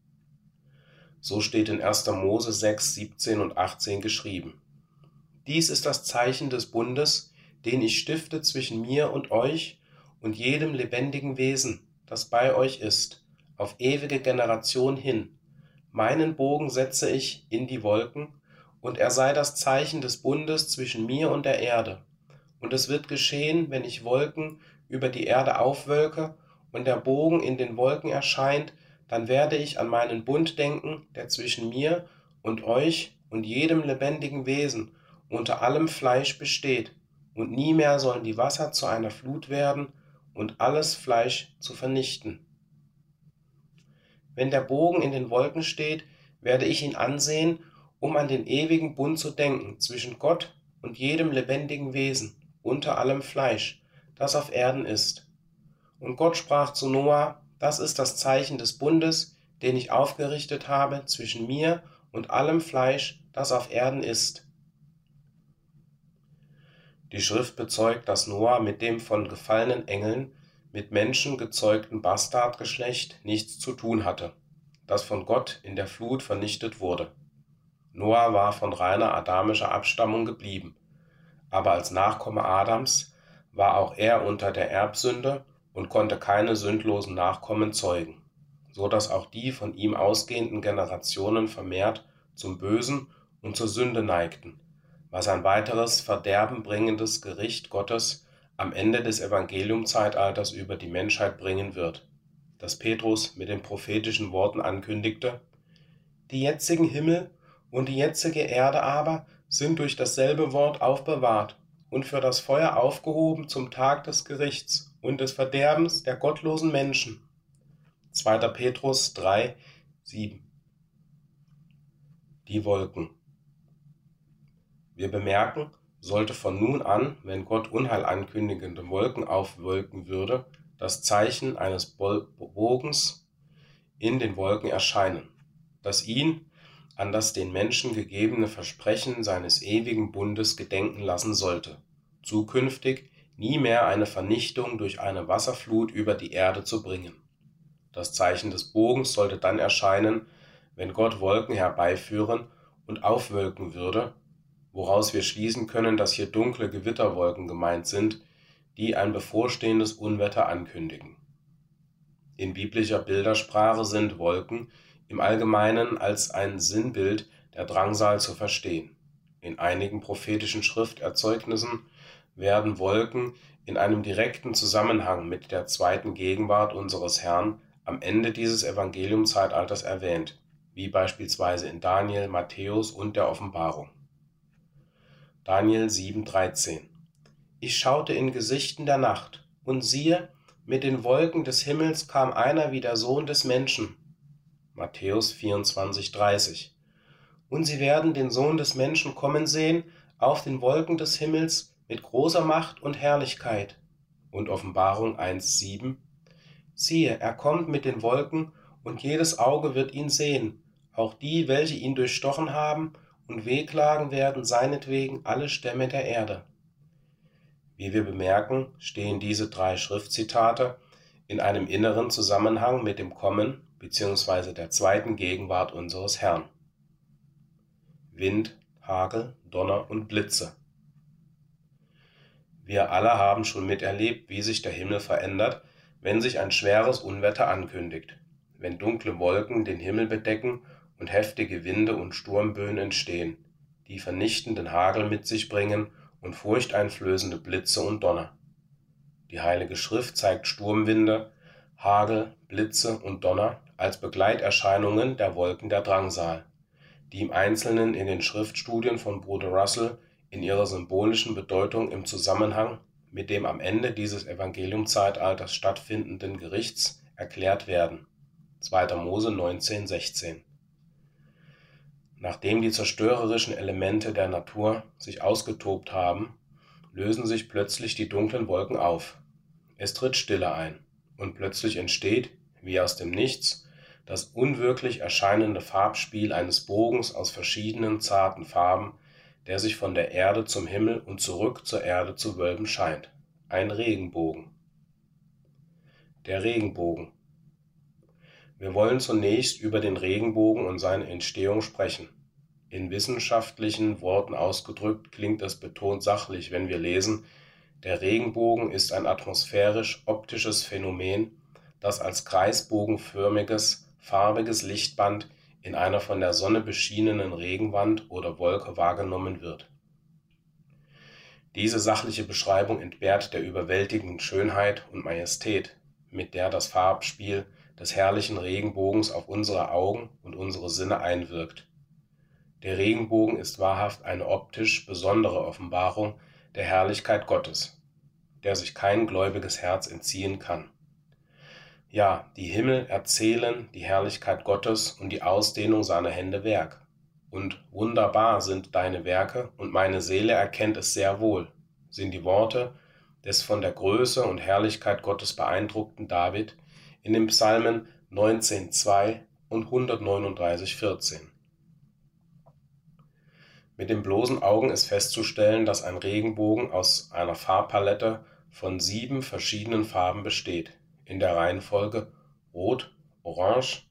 So steht in 1. Mose 6, 17 und 18 geschrieben. Dies ist das Zeichen des Bundes, den ich stifte zwischen mir und euch und jedem lebendigen Wesen, das bei euch ist, auf ewige Generation hin. Meinen Bogen setze ich in die Wolken, und er sei das Zeichen des Bundes zwischen mir und der Erde. Und es wird geschehen, wenn ich Wolken über die Erde aufwölke und der Bogen in den Wolken erscheint, dann werde ich an meinen Bund denken, der zwischen mir und euch und jedem lebendigen Wesen unter allem Fleisch besteht, und nie mehr sollen die Wasser zu einer Flut werden und alles Fleisch zu vernichten. Wenn der Bogen in den Wolken steht, werde ich ihn ansehen um an den ewigen Bund zu denken zwischen Gott und jedem lebendigen Wesen unter allem Fleisch, das auf Erden ist. Und Gott sprach zu Noah, das ist das Zeichen des Bundes, den ich aufgerichtet habe zwischen mir und allem Fleisch, das auf Erden ist. Die Schrift bezeugt, dass Noah mit dem von gefallenen Engeln, mit Menschen gezeugten Bastardgeschlecht nichts zu tun hatte, das von Gott in der Flut vernichtet wurde. Noah war von reiner adamischer Abstammung geblieben, aber als Nachkomme Adams war auch er unter der Erbsünde und konnte keine sündlosen Nachkommen zeugen, so dass auch die von ihm ausgehenden Generationen vermehrt zum Bösen und zur Sünde neigten, was ein weiteres verderbenbringendes Gericht Gottes am Ende des Evangeliumzeitalters über die Menschheit bringen wird, das Petrus mit den prophetischen Worten ankündigte, die jetzigen Himmel und die jetzige Erde aber sind durch dasselbe Wort aufbewahrt und für das Feuer aufgehoben zum Tag des Gerichts und des Verderbens der gottlosen Menschen. 2. Petrus 3, 7 Die Wolken Wir bemerken, sollte von nun an, wenn Gott Unheil ankündigende Wolken aufwölken würde, das Zeichen eines Bogens in den Wolken erscheinen, das ihn an das den Menschen gegebene Versprechen seines ewigen Bundes gedenken lassen sollte, zukünftig nie mehr eine Vernichtung durch eine Wasserflut über die Erde zu bringen. Das Zeichen des Bogens sollte dann erscheinen, wenn Gott Wolken herbeiführen und aufwölken würde, woraus wir schließen können, dass hier dunkle Gewitterwolken gemeint sind, die ein bevorstehendes Unwetter ankündigen. In biblischer Bildersprache sind Wolken im Allgemeinen als ein Sinnbild der Drangsal zu verstehen. In einigen prophetischen Schrifterzeugnissen werden Wolken in einem direkten Zusammenhang mit der zweiten Gegenwart unseres Herrn am Ende dieses Evangeliumzeitalters erwähnt, wie beispielsweise in Daniel, Matthäus und der Offenbarung. Daniel 7,13 Ich schaute in Gesichten der Nacht, und siehe, mit den Wolken des Himmels kam einer wie der Sohn des Menschen, Matthäus 24,30. Und sie werden den Sohn des Menschen kommen sehen auf den Wolken des Himmels mit großer Macht und Herrlichkeit. Und Offenbarung 1,7. Siehe, er kommt mit den Wolken, und jedes Auge wird ihn sehen, auch die, welche ihn durchstochen haben, und wehklagen werden seinetwegen alle Stämme der Erde. Wie wir bemerken, stehen diese drei Schriftzitate in einem inneren Zusammenhang mit dem Kommen bzw. der zweiten Gegenwart unseres Herrn. Wind, Hagel, Donner und Blitze. Wir alle haben schon miterlebt, wie sich der Himmel verändert, wenn sich ein schweres Unwetter ankündigt, wenn dunkle Wolken den Himmel bedecken und heftige Winde und Sturmböen entstehen, die vernichtenden Hagel mit sich bringen und furchteinflößende Blitze und Donner. Die Heilige Schrift zeigt Sturmwinde, Hagel, Blitze und Donner als Begleiterscheinungen der Wolken der Drangsal, die im Einzelnen in den Schriftstudien von Bruder Russell in ihrer symbolischen Bedeutung im Zusammenhang mit dem am Ende dieses Evangeliumzeitalters stattfindenden Gerichts erklärt werden. 2. Mose 19,16 Nachdem die zerstörerischen Elemente der Natur sich ausgetobt haben, lösen sich plötzlich die dunklen Wolken auf. Es tritt Stille ein, und plötzlich entsteht, wie aus dem Nichts, das unwirklich erscheinende Farbspiel eines Bogens aus verschiedenen zarten Farben, der sich von der Erde zum Himmel und zurück zur Erde zu wölben scheint. Ein Regenbogen. Der Regenbogen. Wir wollen zunächst über den Regenbogen und seine Entstehung sprechen. In wissenschaftlichen Worten ausgedrückt klingt es betont sachlich, wenn wir lesen, der Regenbogen ist ein atmosphärisch-optisches Phänomen, das als kreisbogenförmiges, farbiges Lichtband in einer von der Sonne beschienenen Regenwand oder Wolke wahrgenommen wird. Diese sachliche Beschreibung entbehrt der überwältigenden Schönheit und Majestät, mit der das Farbspiel des herrlichen Regenbogens auf unsere Augen und unsere Sinne einwirkt. Der Regenbogen ist wahrhaft eine optisch besondere Offenbarung der Herrlichkeit Gottes, der sich kein gläubiges Herz entziehen kann. Ja, die Himmel erzählen die Herrlichkeit Gottes und die Ausdehnung seiner Hände Werk. Und wunderbar sind deine Werke, und meine Seele erkennt es sehr wohl, sind die Worte des von der Größe und Herrlichkeit Gottes beeindruckten David in den Psalmen 19,2 und 139,14. Mit den bloßen Augen ist festzustellen, dass ein Regenbogen aus einer Farbpalette von sieben verschiedenen Farben besteht in der Reihenfolge Rot, Orange,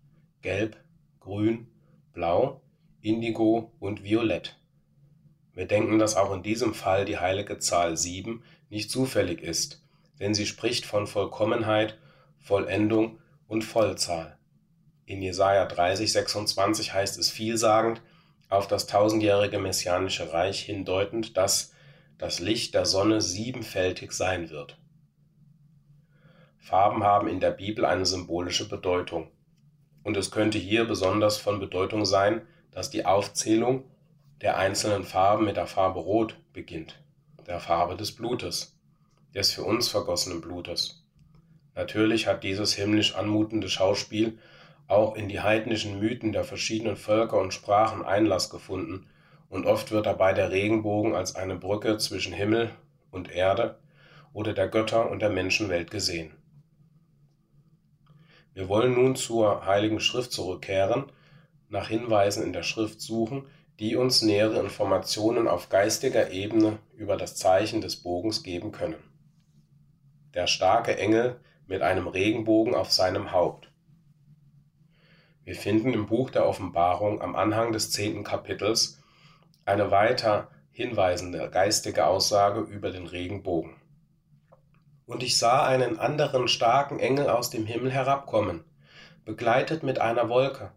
Gelb, Grün, Blau, Indigo und Violett. Wir denken, dass auch in diesem Fall die heilige Zahl 7 nicht zufällig ist, denn sie spricht von Vollkommenheit, Vollendung und Vollzahl. In Jesaja 30, 26 heißt es vielsagend, auf das tausendjährige messianische Reich hindeutend, dass das Licht der Sonne siebenfältig sein wird. Farben haben in der Bibel eine symbolische Bedeutung. Und es könnte hier besonders von Bedeutung sein, dass die Aufzählung der einzelnen Farben mit der Farbe Rot beginnt, der Farbe des Blutes, des für uns vergossenen Blutes. Natürlich hat dieses himmlisch anmutende Schauspiel auch in die heidnischen Mythen der verschiedenen Völker und Sprachen Einlass gefunden, und oft wird dabei der Regenbogen als eine Brücke zwischen Himmel und Erde oder der Götter und der Menschenwelt gesehen. Wir wollen nun zur Heiligen Schrift zurückkehren, nach Hinweisen in der Schrift suchen, die uns nähere Informationen auf geistiger Ebene über das Zeichen des Bogens geben können. Der starke Engel mit einem Regenbogen auf seinem Haupt. Wir finden im Buch der Offenbarung am Anhang des zehnten Kapitels eine weiter hinweisende geistige Aussage über den Regenbogen. Und ich sah einen anderen starken Engel aus dem Himmel herabkommen, begleitet mit einer Wolke,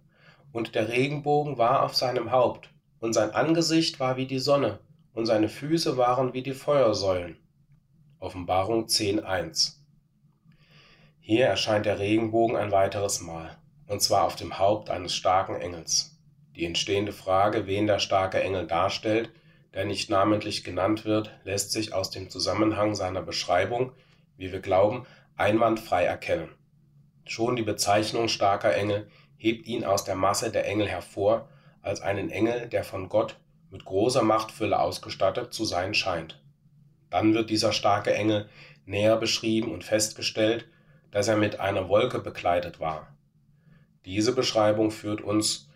und der Regenbogen war auf seinem Haupt, und sein Angesicht war wie die Sonne, und seine Füße waren wie die Feuersäulen. Offenbarung 10.1 Hier erscheint der Regenbogen ein weiteres Mal, und zwar auf dem Haupt eines starken Engels. Die entstehende Frage, wen der starke Engel darstellt, der nicht namentlich genannt wird, lässt sich aus dem Zusammenhang seiner Beschreibung wie wir glauben, einwandfrei erkennen. Schon die Bezeichnung starker Engel hebt ihn aus der Masse der Engel hervor als einen Engel, der von Gott mit großer Machtfülle ausgestattet zu sein scheint. Dann wird dieser starke Engel näher beschrieben und festgestellt, dass er mit einer Wolke bekleidet war. Diese Beschreibung führt uns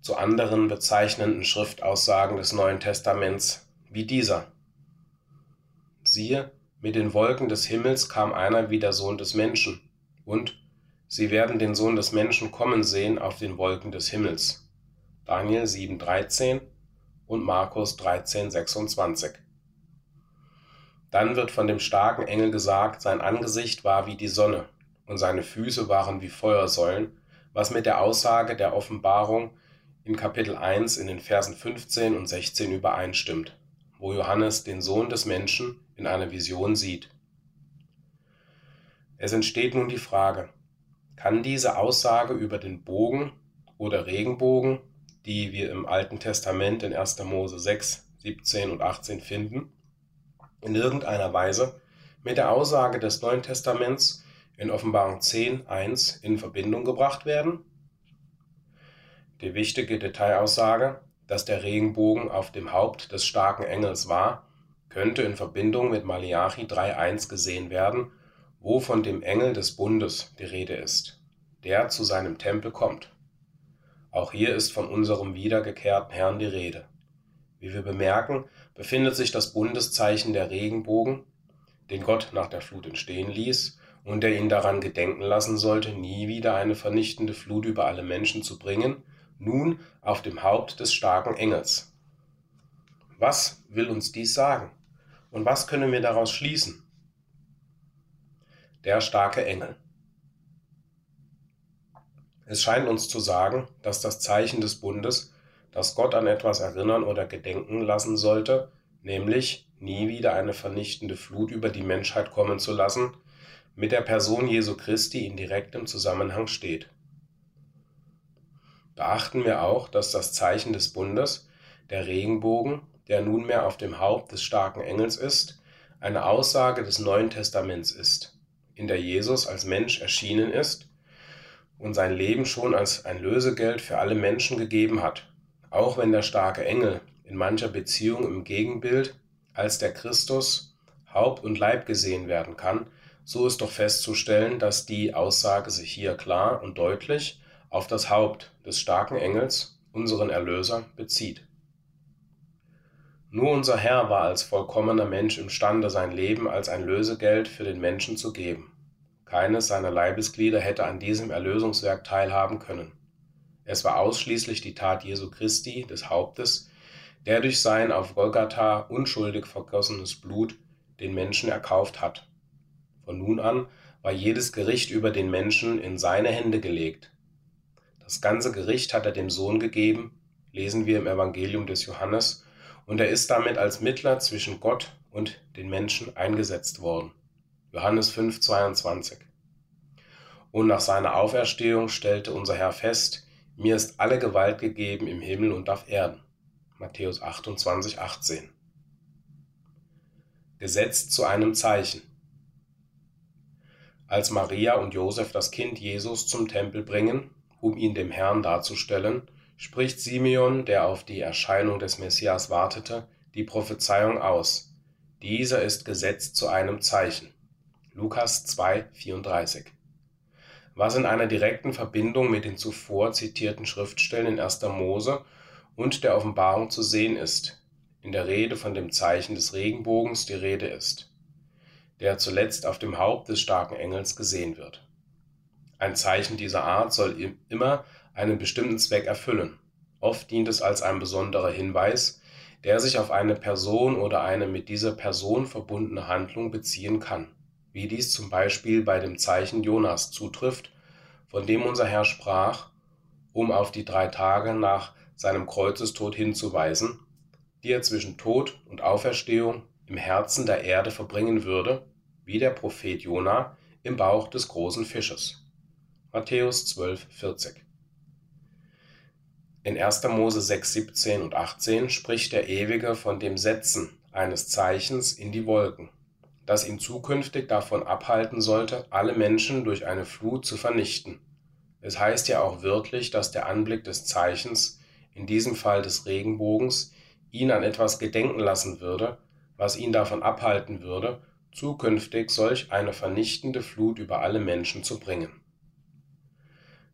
zu anderen bezeichnenden Schriftaussagen des Neuen Testaments wie dieser. Siehe, mit den Wolken des Himmels kam einer wie der Sohn des Menschen, und sie werden den Sohn des Menschen kommen sehen auf den Wolken des Himmels. Daniel 7,13 und Markus 13,26. Dann wird von dem starken Engel gesagt, sein Angesicht war wie die Sonne und seine Füße waren wie Feuersäulen, was mit der Aussage der Offenbarung in Kapitel 1 in den Versen 15 und 16 übereinstimmt, wo Johannes den Sohn des Menschen in einer Vision sieht. Es entsteht nun die Frage, kann diese Aussage über den Bogen oder Regenbogen, die wir im Alten Testament in 1. Mose 6, 17 und 18 finden, in irgendeiner Weise mit der Aussage des Neuen Testaments in Offenbarung 10, 1 in Verbindung gebracht werden? Die wichtige Detailaussage, dass der Regenbogen auf dem Haupt des starken Engels war, könnte in Verbindung mit Malachi 3,1 gesehen werden, wo von dem Engel des Bundes die Rede ist, der zu seinem Tempel kommt. Auch hier ist von unserem wiedergekehrten Herrn die Rede. Wie wir bemerken, befindet sich das Bundeszeichen der Regenbogen, den Gott nach der Flut entstehen ließ und der ihn daran gedenken lassen sollte, nie wieder eine vernichtende Flut über alle Menschen zu bringen, nun auf dem Haupt des starken Engels. Was will uns dies sagen? Und was können wir daraus schließen? Der starke Engel. Es scheint uns zu sagen, dass das Zeichen des Bundes dass Gott an etwas erinnern oder gedenken lassen sollte, nämlich nie wieder eine vernichtende Flut über die Menschheit kommen zu lassen, mit der Person Jesu Christi in direktem Zusammenhang steht. Beachten wir auch, dass das Zeichen des Bundes, der Regenbogen, der nunmehr auf dem Haupt des starken Engels ist, eine Aussage des Neuen Testaments ist, in der Jesus als Mensch erschienen ist und sein Leben schon als ein Lösegeld für alle Menschen gegeben hat, auch wenn der starke Engel in mancher Beziehung im Gegenbild als der Christus Haupt und Leib gesehen werden kann, so ist doch festzustellen, dass die Aussage sich hier klar und deutlich auf das Haupt des starken Engels, unseren Erlöser, bezieht. Nur unser Herr war als vollkommener Mensch imstande, sein Leben als ein Lösegeld für den Menschen zu geben. Keines seiner Leibesglieder hätte an diesem Erlösungswerk teilhaben können. Es war ausschließlich die Tat Jesu Christi, des Hauptes, der durch sein auf Golgatha unschuldig vergossenes Blut den Menschen erkauft hat. Von nun an war jedes Gericht über den Menschen in seine Hände gelegt. Das ganze Gericht hat er dem Sohn gegeben, lesen wir im Evangelium des Johannes, und er ist damit als Mittler zwischen Gott und den Menschen eingesetzt worden. Johannes 5, 22. Und nach seiner Auferstehung stellte unser Herr fest, mir ist alle Gewalt gegeben im Himmel und auf Erden. Matthäus 28, 18. Gesetzt zu einem Zeichen. Als Maria und Josef das Kind Jesus zum Tempel bringen, um ihn dem Herrn darzustellen, spricht Simeon, der auf die Erscheinung des Messias wartete, die Prophezeiung aus. Dieser ist gesetzt zu einem Zeichen. Lukas 2, 34 was in einer direkten Verbindung mit den zuvor zitierten Schriftstellen in 1. Mose und der Offenbarung zu sehen ist, in der Rede von dem Zeichen des Regenbogens die Rede ist, der zuletzt auf dem Haupt des starken Engels gesehen wird. Ein Zeichen dieser Art soll immer einen bestimmten Zweck erfüllen. Oft dient es als ein besonderer Hinweis, der sich auf eine Person oder eine mit dieser Person verbundene Handlung beziehen kann wie dies zum Beispiel bei dem Zeichen Jonas zutrifft, von dem unser Herr sprach, um auf die drei Tage nach seinem Kreuzestod hinzuweisen, die er zwischen Tod und Auferstehung im Herzen der Erde verbringen würde, wie der Prophet Jona im Bauch des großen Fisches. Matthäus 12, 40. In 1. Mose 6, 17 und 18 spricht der Ewige von dem Setzen eines Zeichens in die Wolken das ihn zukünftig davon abhalten sollte, alle Menschen durch eine Flut zu vernichten. Es heißt ja auch wörtlich, dass der Anblick des Zeichens, in diesem Fall des Regenbogens, ihn an etwas gedenken lassen würde, was ihn davon abhalten würde, zukünftig solch eine vernichtende Flut über alle Menschen zu bringen.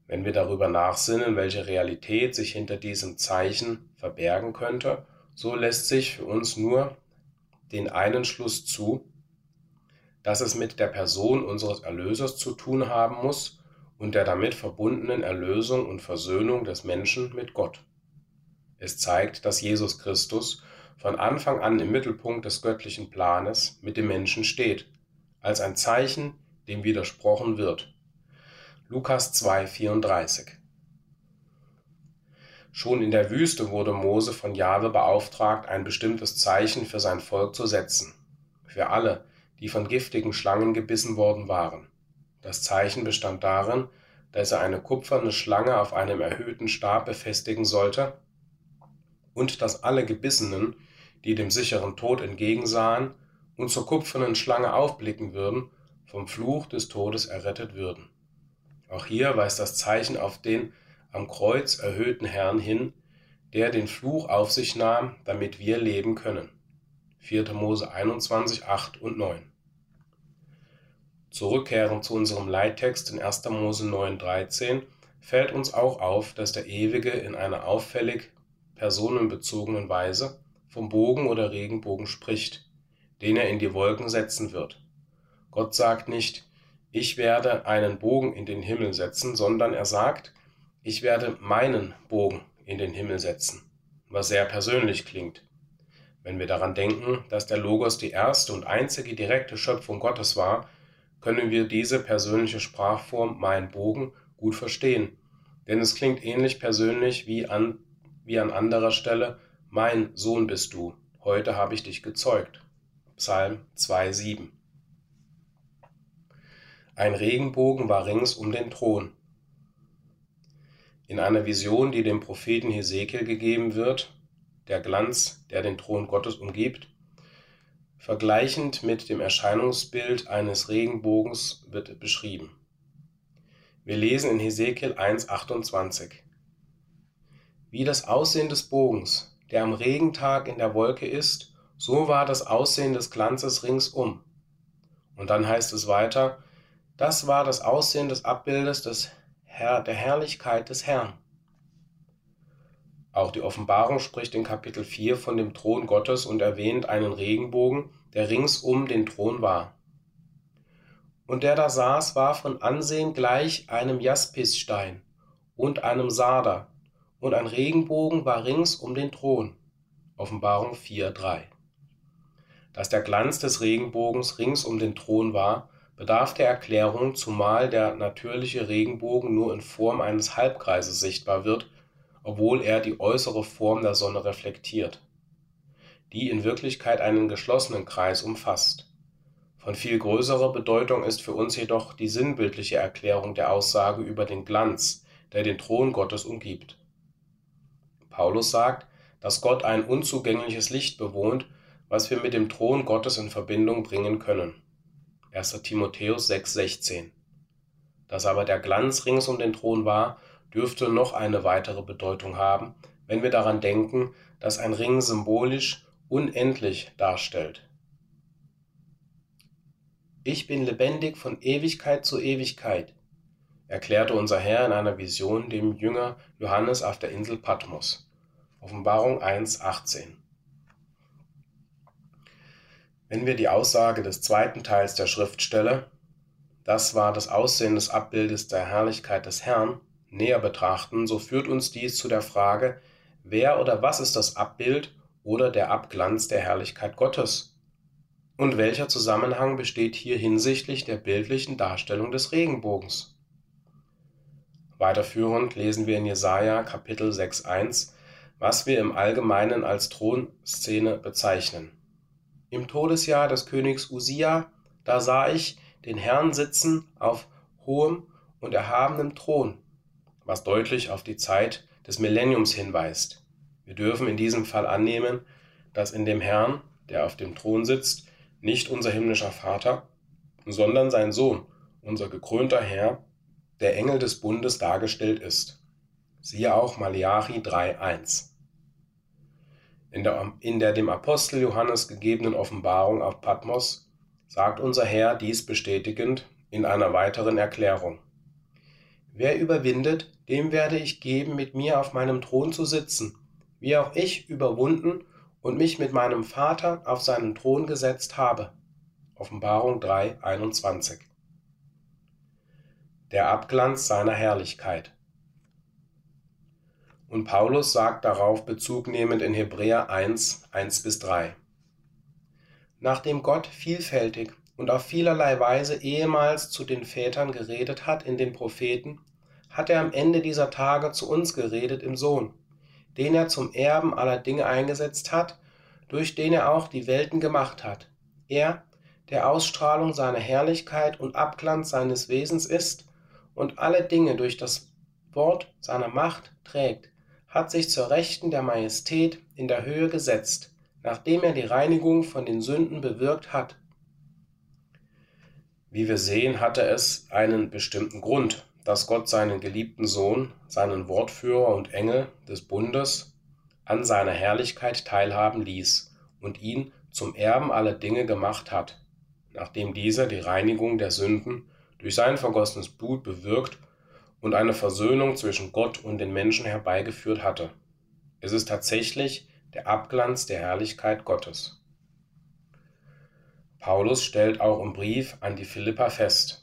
Wenn wir darüber nachsinnen, welche Realität sich hinter diesem Zeichen verbergen könnte, so lässt sich für uns nur den einen Schluss zu, dass es mit der Person unseres Erlösers zu tun haben muss und der damit verbundenen Erlösung und Versöhnung des Menschen mit Gott. Es zeigt, dass Jesus Christus von Anfang an im Mittelpunkt des göttlichen Planes mit dem Menschen steht, als ein Zeichen, dem widersprochen wird. Lukas 2,34 Schon in der Wüste wurde Mose von Jahwe beauftragt, ein bestimmtes Zeichen für sein Volk zu setzen, für alle, die von giftigen Schlangen gebissen worden waren. Das Zeichen bestand darin, dass er eine kupferne Schlange auf einem erhöhten Stab befestigen sollte und dass alle Gebissenen, die dem sicheren Tod entgegensahen und zur kupfernen Schlange aufblicken würden, vom Fluch des Todes errettet würden. Auch hier weist das Zeichen auf den am Kreuz erhöhten Herrn hin, der den Fluch auf sich nahm, damit wir leben können. 4. Mose 21, 8 und 9. Zurückkehrend zu unserem Leittext in 1. Mose 9, 13, fällt uns auch auf, dass der Ewige in einer auffällig personenbezogenen Weise vom Bogen oder Regenbogen spricht, den er in die Wolken setzen wird. Gott sagt nicht, ich werde einen Bogen in den Himmel setzen, sondern er sagt, ich werde meinen Bogen in den Himmel setzen, was sehr persönlich klingt. Wenn wir daran denken, dass der Logos die erste und einzige direkte Schöpfung Gottes war, können wir diese persönliche Sprachform mein Bogen gut verstehen, denn es klingt ähnlich persönlich wie an, wie an anderer Stelle mein Sohn bist du, heute habe ich dich gezeugt. Psalm 2,7 Ein Regenbogen war rings um den Thron, in einer Vision, die dem Propheten Hesekiel gegeben wird, der Glanz, der den Thron Gottes umgibt, vergleichend mit dem Erscheinungsbild eines Regenbogens wird beschrieben. Wir lesen in Hesekiel 1,28. Wie das Aussehen des Bogens, der am Regentag in der Wolke ist, so war das Aussehen des Glanzes ringsum. Und dann heißt es weiter, das war das Aussehen des Abbildes des Herr, der Herrlichkeit des Herrn. Auch die Offenbarung spricht in Kapitel 4 von dem Thron Gottes und erwähnt einen Regenbogen, der ringsum den Thron war. Und der da saß, war von Ansehen gleich einem Jaspisstein und einem Sarder, und ein Regenbogen war rings um den Thron. Offenbarung 4,3. Dass der Glanz des Regenbogens rings um den Thron war, bedarf der Erklärung, zumal der natürliche Regenbogen nur in Form eines Halbkreises sichtbar wird, obwohl er die äußere Form der Sonne reflektiert, die in Wirklichkeit einen geschlossenen Kreis umfasst. Von viel größerer Bedeutung ist für uns jedoch die sinnbildliche Erklärung der Aussage über den Glanz, der den Thron Gottes umgibt. Paulus sagt, dass Gott ein unzugängliches Licht bewohnt, was wir mit dem Thron Gottes in Verbindung bringen können 1. Timotheus 6,16. Dass aber der Glanz rings um den Thron war, dürfte noch eine weitere Bedeutung haben, wenn wir daran denken, dass ein Ring symbolisch unendlich darstellt. Ich bin lebendig von Ewigkeit zu Ewigkeit, erklärte unser Herr in einer Vision dem Jünger Johannes auf der Insel Patmos. Offenbarung 1,18. Wenn wir die Aussage des zweiten Teils der Schriftstelle, das war das Aussehen des Abbildes der Herrlichkeit des Herrn, näher betrachten, so führt uns dies zu der Frage, wer oder was ist das Abbild oder der Abglanz der Herrlichkeit Gottes? Und welcher Zusammenhang besteht hier hinsichtlich der bildlichen Darstellung des Regenbogens? Weiterführend lesen wir in Jesaja Kapitel 6,1, was wir im Allgemeinen als Thronszene bezeichnen. Im Todesjahr des Königs Usia, da sah ich den Herrn sitzen auf hohem und erhabenem Thron, was deutlich auf die Zeit des Millenniums hinweist. Wir dürfen in diesem Fall annehmen, dass in dem Herrn, der auf dem Thron sitzt, nicht unser himmlischer Vater, sondern sein Sohn, unser gekrönter Herr, der Engel des Bundes dargestellt ist. Siehe auch Malachi 3,1. In der, in der dem Apostel Johannes gegebenen Offenbarung auf Patmos sagt unser Herr dies bestätigend in einer weiteren Erklärung. Wer überwindet, dem werde ich geben, mit mir auf meinem Thron zu sitzen, wie auch ich überwunden und mich mit meinem Vater auf seinen Thron gesetzt habe. Offenbarung 3, 21. Der Abglanz seiner Herrlichkeit. Und Paulus sagt darauf Bezug nehmend in Hebräer 1, 1 bis 3. Nachdem Gott vielfältig und auf vielerlei Weise ehemals zu den Vätern geredet hat in den Propheten, hat er am Ende dieser Tage zu uns geredet im Sohn, den er zum Erben aller Dinge eingesetzt hat, durch den er auch die Welten gemacht hat. Er, der Ausstrahlung seiner Herrlichkeit und Abglanz seines Wesens ist und alle Dinge durch das Wort seiner Macht trägt, hat sich zur Rechten der Majestät in der Höhe gesetzt, nachdem er die Reinigung von den Sünden bewirkt hat. Wie wir sehen, hatte es einen bestimmten Grund, dass Gott seinen geliebten Sohn, seinen Wortführer und Engel des Bundes an seiner Herrlichkeit teilhaben ließ und ihn zum Erben aller Dinge gemacht hat, nachdem dieser die Reinigung der Sünden durch sein vergossenes Blut bewirkt und eine Versöhnung zwischen Gott und den Menschen herbeigeführt hatte. Es ist tatsächlich der Abglanz der Herrlichkeit Gottes. Paulus stellt auch im Brief an die Philippa fest,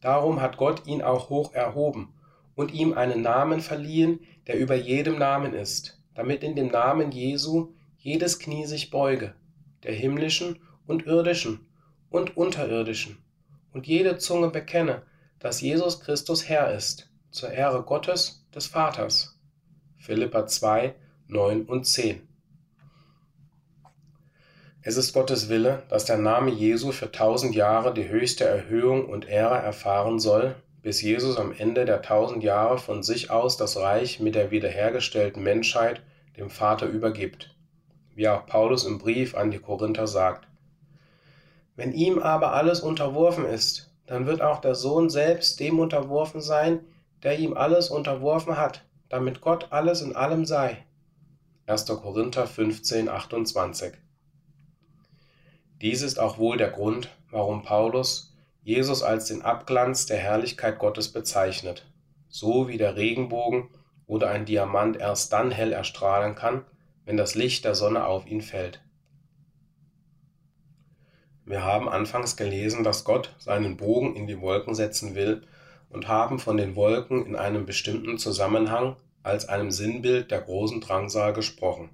Darum hat Gott ihn auch hoch erhoben und ihm einen Namen verliehen, der über jedem Namen ist, damit in dem Namen Jesu jedes Knie sich beuge, der himmlischen und irdischen und unterirdischen, und jede Zunge bekenne, dass Jesus Christus Herr ist, zur Ehre Gottes des Vaters. Philippa 2, 9 und 10. Es ist Gottes Wille, dass der Name Jesu für tausend Jahre die höchste Erhöhung und Ehre erfahren soll, bis Jesus am Ende der tausend Jahre von sich aus das Reich mit der wiederhergestellten Menschheit dem Vater übergibt, wie auch Paulus im Brief an die Korinther sagt. Wenn ihm aber alles unterworfen ist, dann wird auch der Sohn selbst dem unterworfen sein, der ihm alles unterworfen hat, damit Gott alles in allem sei. 1. Korinther 15, 28 dies ist auch wohl der Grund, warum Paulus Jesus als den Abglanz der Herrlichkeit Gottes bezeichnet, so wie der Regenbogen oder ein Diamant erst dann hell erstrahlen kann, wenn das Licht der Sonne auf ihn fällt. Wir haben anfangs gelesen, dass Gott seinen Bogen in die Wolken setzen will und haben von den Wolken in einem bestimmten Zusammenhang als einem Sinnbild der großen Drangsal gesprochen,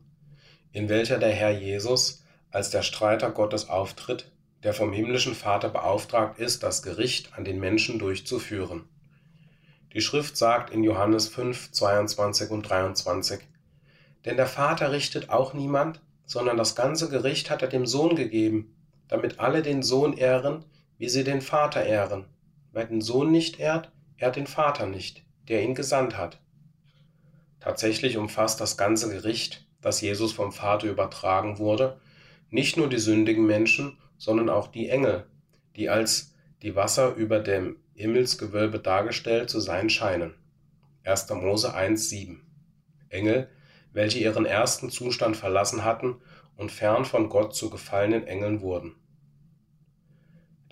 in welcher der Herr Jesus als der Streiter Gottes auftritt, der vom himmlischen Vater beauftragt ist, das Gericht an den Menschen durchzuführen. Die Schrift sagt in Johannes 5, 22 und 23, Denn der Vater richtet auch niemand, sondern das ganze Gericht hat er dem Sohn gegeben, damit alle den Sohn ehren, wie sie den Vater ehren. Wer den Sohn nicht ehrt, ehrt den Vater nicht, der ihn gesandt hat. Tatsächlich umfasst das ganze Gericht, das Jesus vom Vater übertragen wurde, nicht nur die sündigen Menschen, sondern auch die Engel, die als die Wasser über dem Himmelsgewölbe dargestellt zu sein scheinen. 1. Mose 1,7 Engel, welche ihren ersten Zustand verlassen hatten und fern von Gott zu gefallenen Engeln wurden.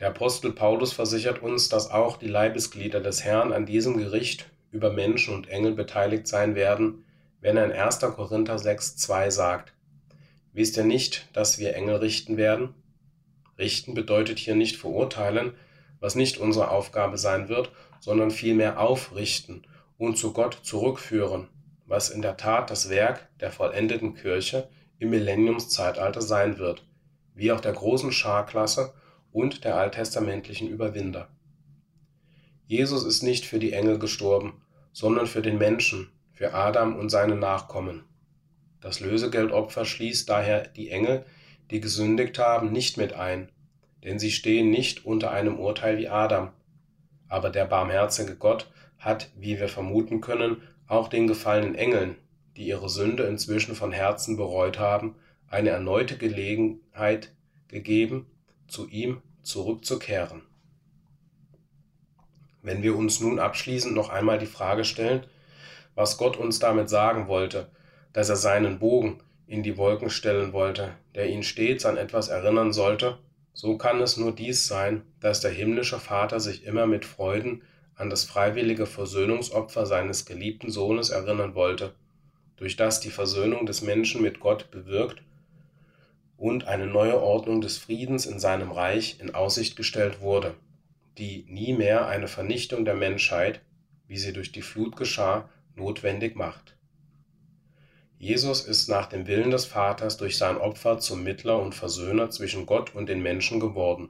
Der Apostel Paulus versichert uns, dass auch die Leibesglieder des Herrn an diesem Gericht über Menschen und Engel beteiligt sein werden, wenn er in 1. Korinther 6,2 sagt: Wisst ihr nicht, dass wir Engel richten werden? Richten bedeutet hier nicht verurteilen, was nicht unsere Aufgabe sein wird, sondern vielmehr aufrichten und zu Gott zurückführen, was in der Tat das Werk der vollendeten Kirche im Millenniumszeitalter sein wird, wie auch der großen Scharklasse und der alttestamentlichen Überwinder. Jesus ist nicht für die Engel gestorben, sondern für den Menschen, für Adam und seine Nachkommen. Das Lösegeldopfer schließt daher die Engel, die gesündigt haben, nicht mit ein, denn sie stehen nicht unter einem Urteil wie Adam. Aber der barmherzige Gott hat, wie wir vermuten können, auch den gefallenen Engeln, die ihre Sünde inzwischen von Herzen bereut haben, eine erneute Gelegenheit gegeben, zu ihm zurückzukehren. Wenn wir uns nun abschließend noch einmal die Frage stellen, was Gott uns damit sagen wollte, dass er seinen Bogen in die Wolken stellen wollte, der ihn stets an etwas erinnern sollte, so kann es nur dies sein, dass der himmlische Vater sich immer mit Freuden an das freiwillige Versöhnungsopfer seines geliebten Sohnes erinnern wollte, durch das die Versöhnung des Menschen mit Gott bewirkt und eine neue Ordnung des Friedens in seinem Reich in Aussicht gestellt wurde, die nie mehr eine Vernichtung der Menschheit, wie sie durch die Flut geschah, notwendig macht. Jesus ist nach dem Willen des Vaters durch sein Opfer zum Mittler und Versöhner zwischen Gott und den Menschen geworden.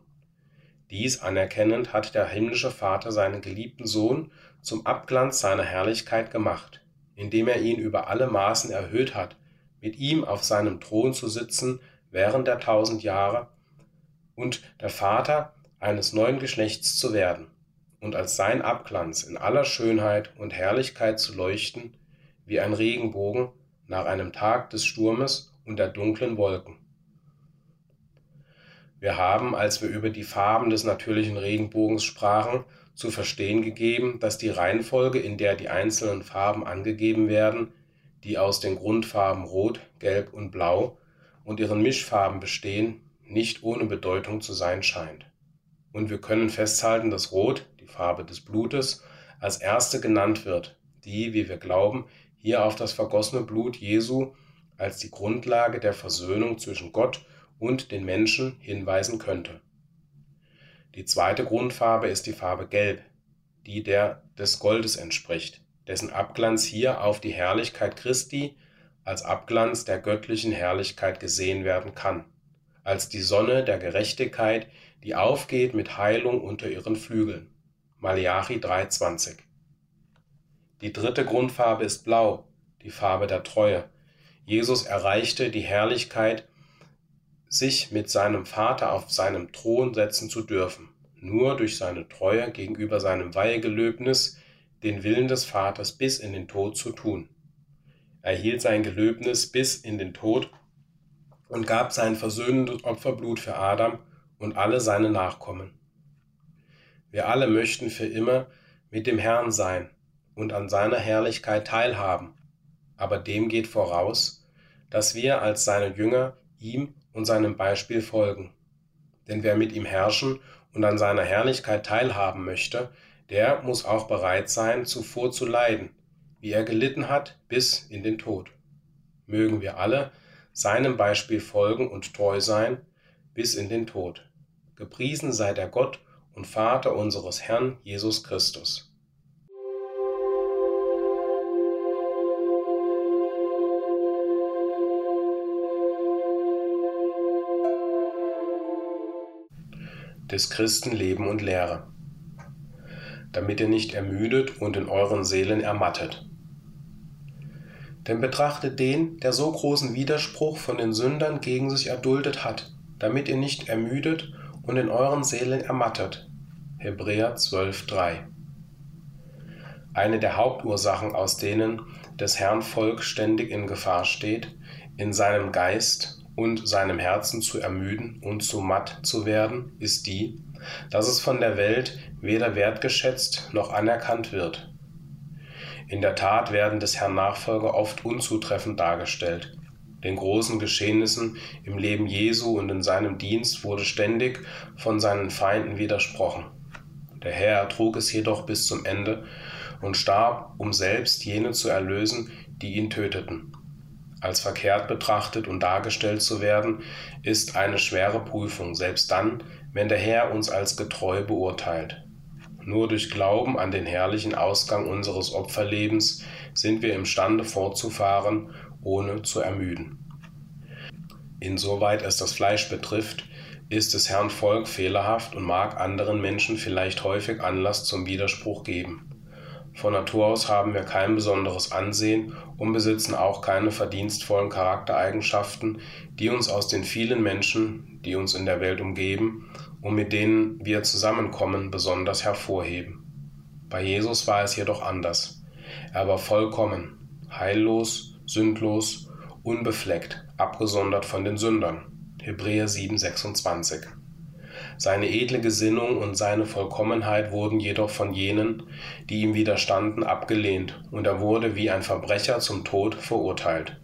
Dies anerkennend hat der himmlische Vater seinen geliebten Sohn zum Abglanz seiner Herrlichkeit gemacht, indem er ihn über alle Maßen erhöht hat, mit ihm auf seinem Thron zu sitzen während der tausend Jahre und der Vater eines neuen Geschlechts zu werden und als sein Abglanz in aller Schönheit und Herrlichkeit zu leuchten, wie ein Regenbogen nach einem Tag des Sturmes und der dunklen Wolken. Wir haben, als wir über die Farben des natürlichen Regenbogens sprachen, zu verstehen gegeben, dass die Reihenfolge, in der die einzelnen Farben angegeben werden, die aus den Grundfarben Rot, Gelb und Blau und ihren Mischfarben bestehen, nicht ohne Bedeutung zu sein scheint. Und wir können festhalten, dass Rot, die Farbe des Blutes, als erste genannt wird, die, wie wir glauben, hier auf das vergossene Blut Jesu als die Grundlage der Versöhnung zwischen Gott und den Menschen hinweisen könnte. Die zweite Grundfarbe ist die Farbe Gelb, die der des Goldes entspricht, dessen Abglanz hier auf die Herrlichkeit Christi als Abglanz der göttlichen Herrlichkeit gesehen werden kann, als die Sonne der Gerechtigkeit, die aufgeht mit Heilung unter ihren Flügeln. Malachi 3,20 die dritte Grundfarbe ist blau, die Farbe der Treue. Jesus erreichte die Herrlichkeit, sich mit seinem Vater auf seinem Thron setzen zu dürfen, nur durch seine Treue gegenüber seinem Weihegelöbnis, den Willen des Vaters bis in den Tod zu tun. Er hielt sein Gelöbnis bis in den Tod und gab sein versöhnendes Opferblut für Adam und alle seine Nachkommen. Wir alle möchten für immer mit dem Herrn sein und an seiner Herrlichkeit teilhaben. Aber dem geht voraus, dass wir als seine Jünger ihm und seinem Beispiel folgen. Denn wer mit ihm herrschen und an seiner Herrlichkeit teilhaben möchte, der muss auch bereit sein, zuvor zu leiden, wie er gelitten hat bis in den Tod. Mögen wir alle seinem Beispiel folgen und treu sein bis in den Tod. Gepriesen sei der Gott und Vater unseres Herrn Jesus Christus des Christen Leben und Lehre, damit ihr nicht ermüdet und in euren Seelen ermattet. Denn betrachtet den, der so großen Widerspruch von den Sündern gegen sich erduldet hat, damit ihr nicht ermüdet und in euren Seelen ermattet. Hebräer 12,3 Eine der Hauptursachen, aus denen des Herrn Volk ständig in Gefahr steht, in seinem Geist und seinem Herzen zu ermüden und zu matt zu werden, ist die, dass es von der Welt weder wertgeschätzt noch anerkannt wird. In der Tat werden des Herrn Nachfolger oft unzutreffend dargestellt. Den großen Geschehnissen im Leben Jesu und in seinem Dienst wurde ständig von seinen Feinden widersprochen. Der Herr ertrug es jedoch bis zum Ende und starb, um selbst jene zu erlösen, die ihn töteten als verkehrt betrachtet und dargestellt zu werden, ist eine schwere Prüfung, selbst dann, wenn der Herr uns als getreu beurteilt. Nur durch Glauben an den herrlichen Ausgang unseres Opferlebens sind wir imstande fortzufahren, ohne zu ermüden. Insoweit es das Fleisch betrifft, ist des Herrn Volk fehlerhaft und mag anderen Menschen vielleicht häufig Anlass zum Widerspruch geben. Von Natur aus haben wir kein besonderes Ansehen und besitzen auch keine verdienstvollen Charaktereigenschaften, die uns aus den vielen Menschen, die uns in der Welt umgeben und mit denen wir zusammenkommen, besonders hervorheben. Bei Jesus war es jedoch anders. Er war vollkommen, heillos, sündlos, unbefleckt, abgesondert von den Sündern. Hebräer 7,26 seine edle Gesinnung und seine Vollkommenheit wurden jedoch von jenen, die ihm widerstanden, abgelehnt, und er wurde wie ein Verbrecher zum Tod verurteilt.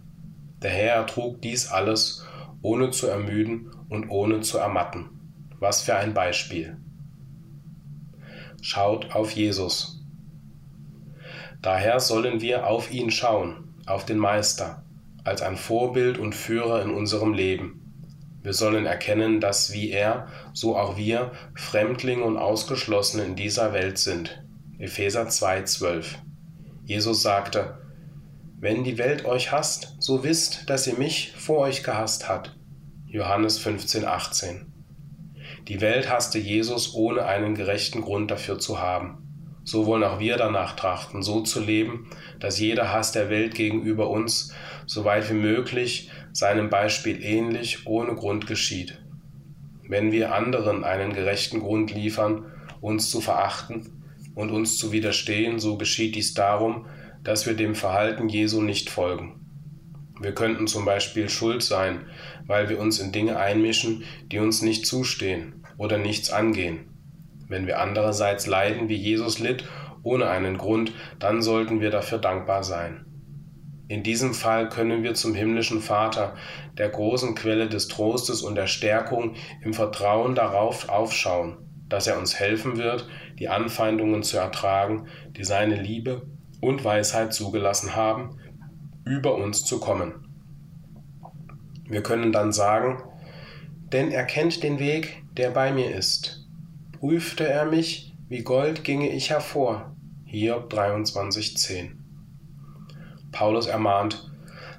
Der Herr ertrug dies alles, ohne zu ermüden und ohne zu ermatten. Was für ein Beispiel. Schaut auf Jesus. Daher sollen wir auf ihn schauen, auf den Meister, als ein Vorbild und Führer in unserem Leben wir sollen erkennen, dass wie er, so auch wir Fremdlinge und Ausgeschlossene in dieser Welt sind. Epheser 2,12. Jesus sagte, wenn die Welt euch hasst, so wisst, dass sie mich vor euch gehasst hat. Johannes 15, 18. Die Welt hasste Jesus, ohne einen gerechten Grund dafür zu haben. So wollen auch wir danach trachten, so zu leben, dass jeder Hass der Welt gegenüber uns, so weit wie möglich, seinem Beispiel ähnlich, ohne Grund geschieht. Wenn wir anderen einen gerechten Grund liefern, uns zu verachten und uns zu widerstehen, so geschieht dies darum, dass wir dem Verhalten Jesu nicht folgen. Wir könnten zum Beispiel schuld sein, weil wir uns in Dinge einmischen, die uns nicht zustehen oder nichts angehen. Wenn wir andererseits leiden, wie Jesus litt, ohne einen Grund, dann sollten wir dafür dankbar sein. In diesem Fall können wir zum himmlischen Vater, der großen Quelle des Trostes und der Stärkung, im Vertrauen darauf aufschauen, dass er uns helfen wird, die Anfeindungen zu ertragen, die seine Liebe und Weisheit zugelassen haben, über uns zu kommen. Wir können dann sagen, denn er kennt den Weg, der bei mir ist. Prüfte er mich, wie Gold ginge ich hervor. Hiob 23,10. Paulus ermahnt,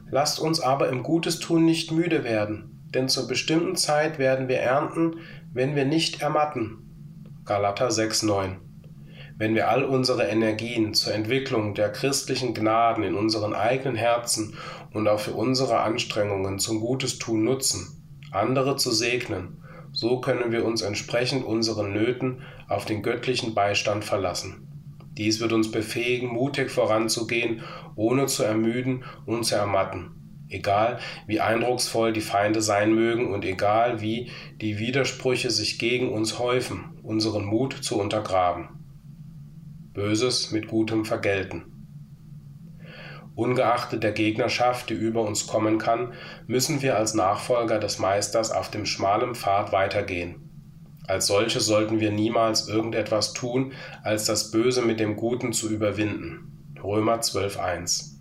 Lasst uns aber im Gutes tun nicht müde werden, denn zur bestimmten Zeit werden wir ernten, wenn wir nicht ermatten. Galater 6,9 wenn wir all unsere Energien zur Entwicklung der christlichen Gnaden in unseren eigenen Herzen und auch für unsere Anstrengungen zum Gutes tun nutzen, andere zu segnen, so können wir uns entsprechend unseren Nöten auf den göttlichen Beistand verlassen. Dies wird uns befähigen, mutig voranzugehen, ohne zu ermüden und zu ermatten, egal wie eindrucksvoll die Feinde sein mögen und egal wie die Widersprüche sich gegen uns häufen, unseren Mut zu untergraben. Böses mit Gutem vergelten. Ungeachtet der Gegnerschaft, die über uns kommen kann, müssen wir als Nachfolger des Meisters auf dem schmalen Pfad weitergehen. Als solche sollten wir niemals irgendetwas tun, als das Böse mit dem Guten zu überwinden. Römer 12.1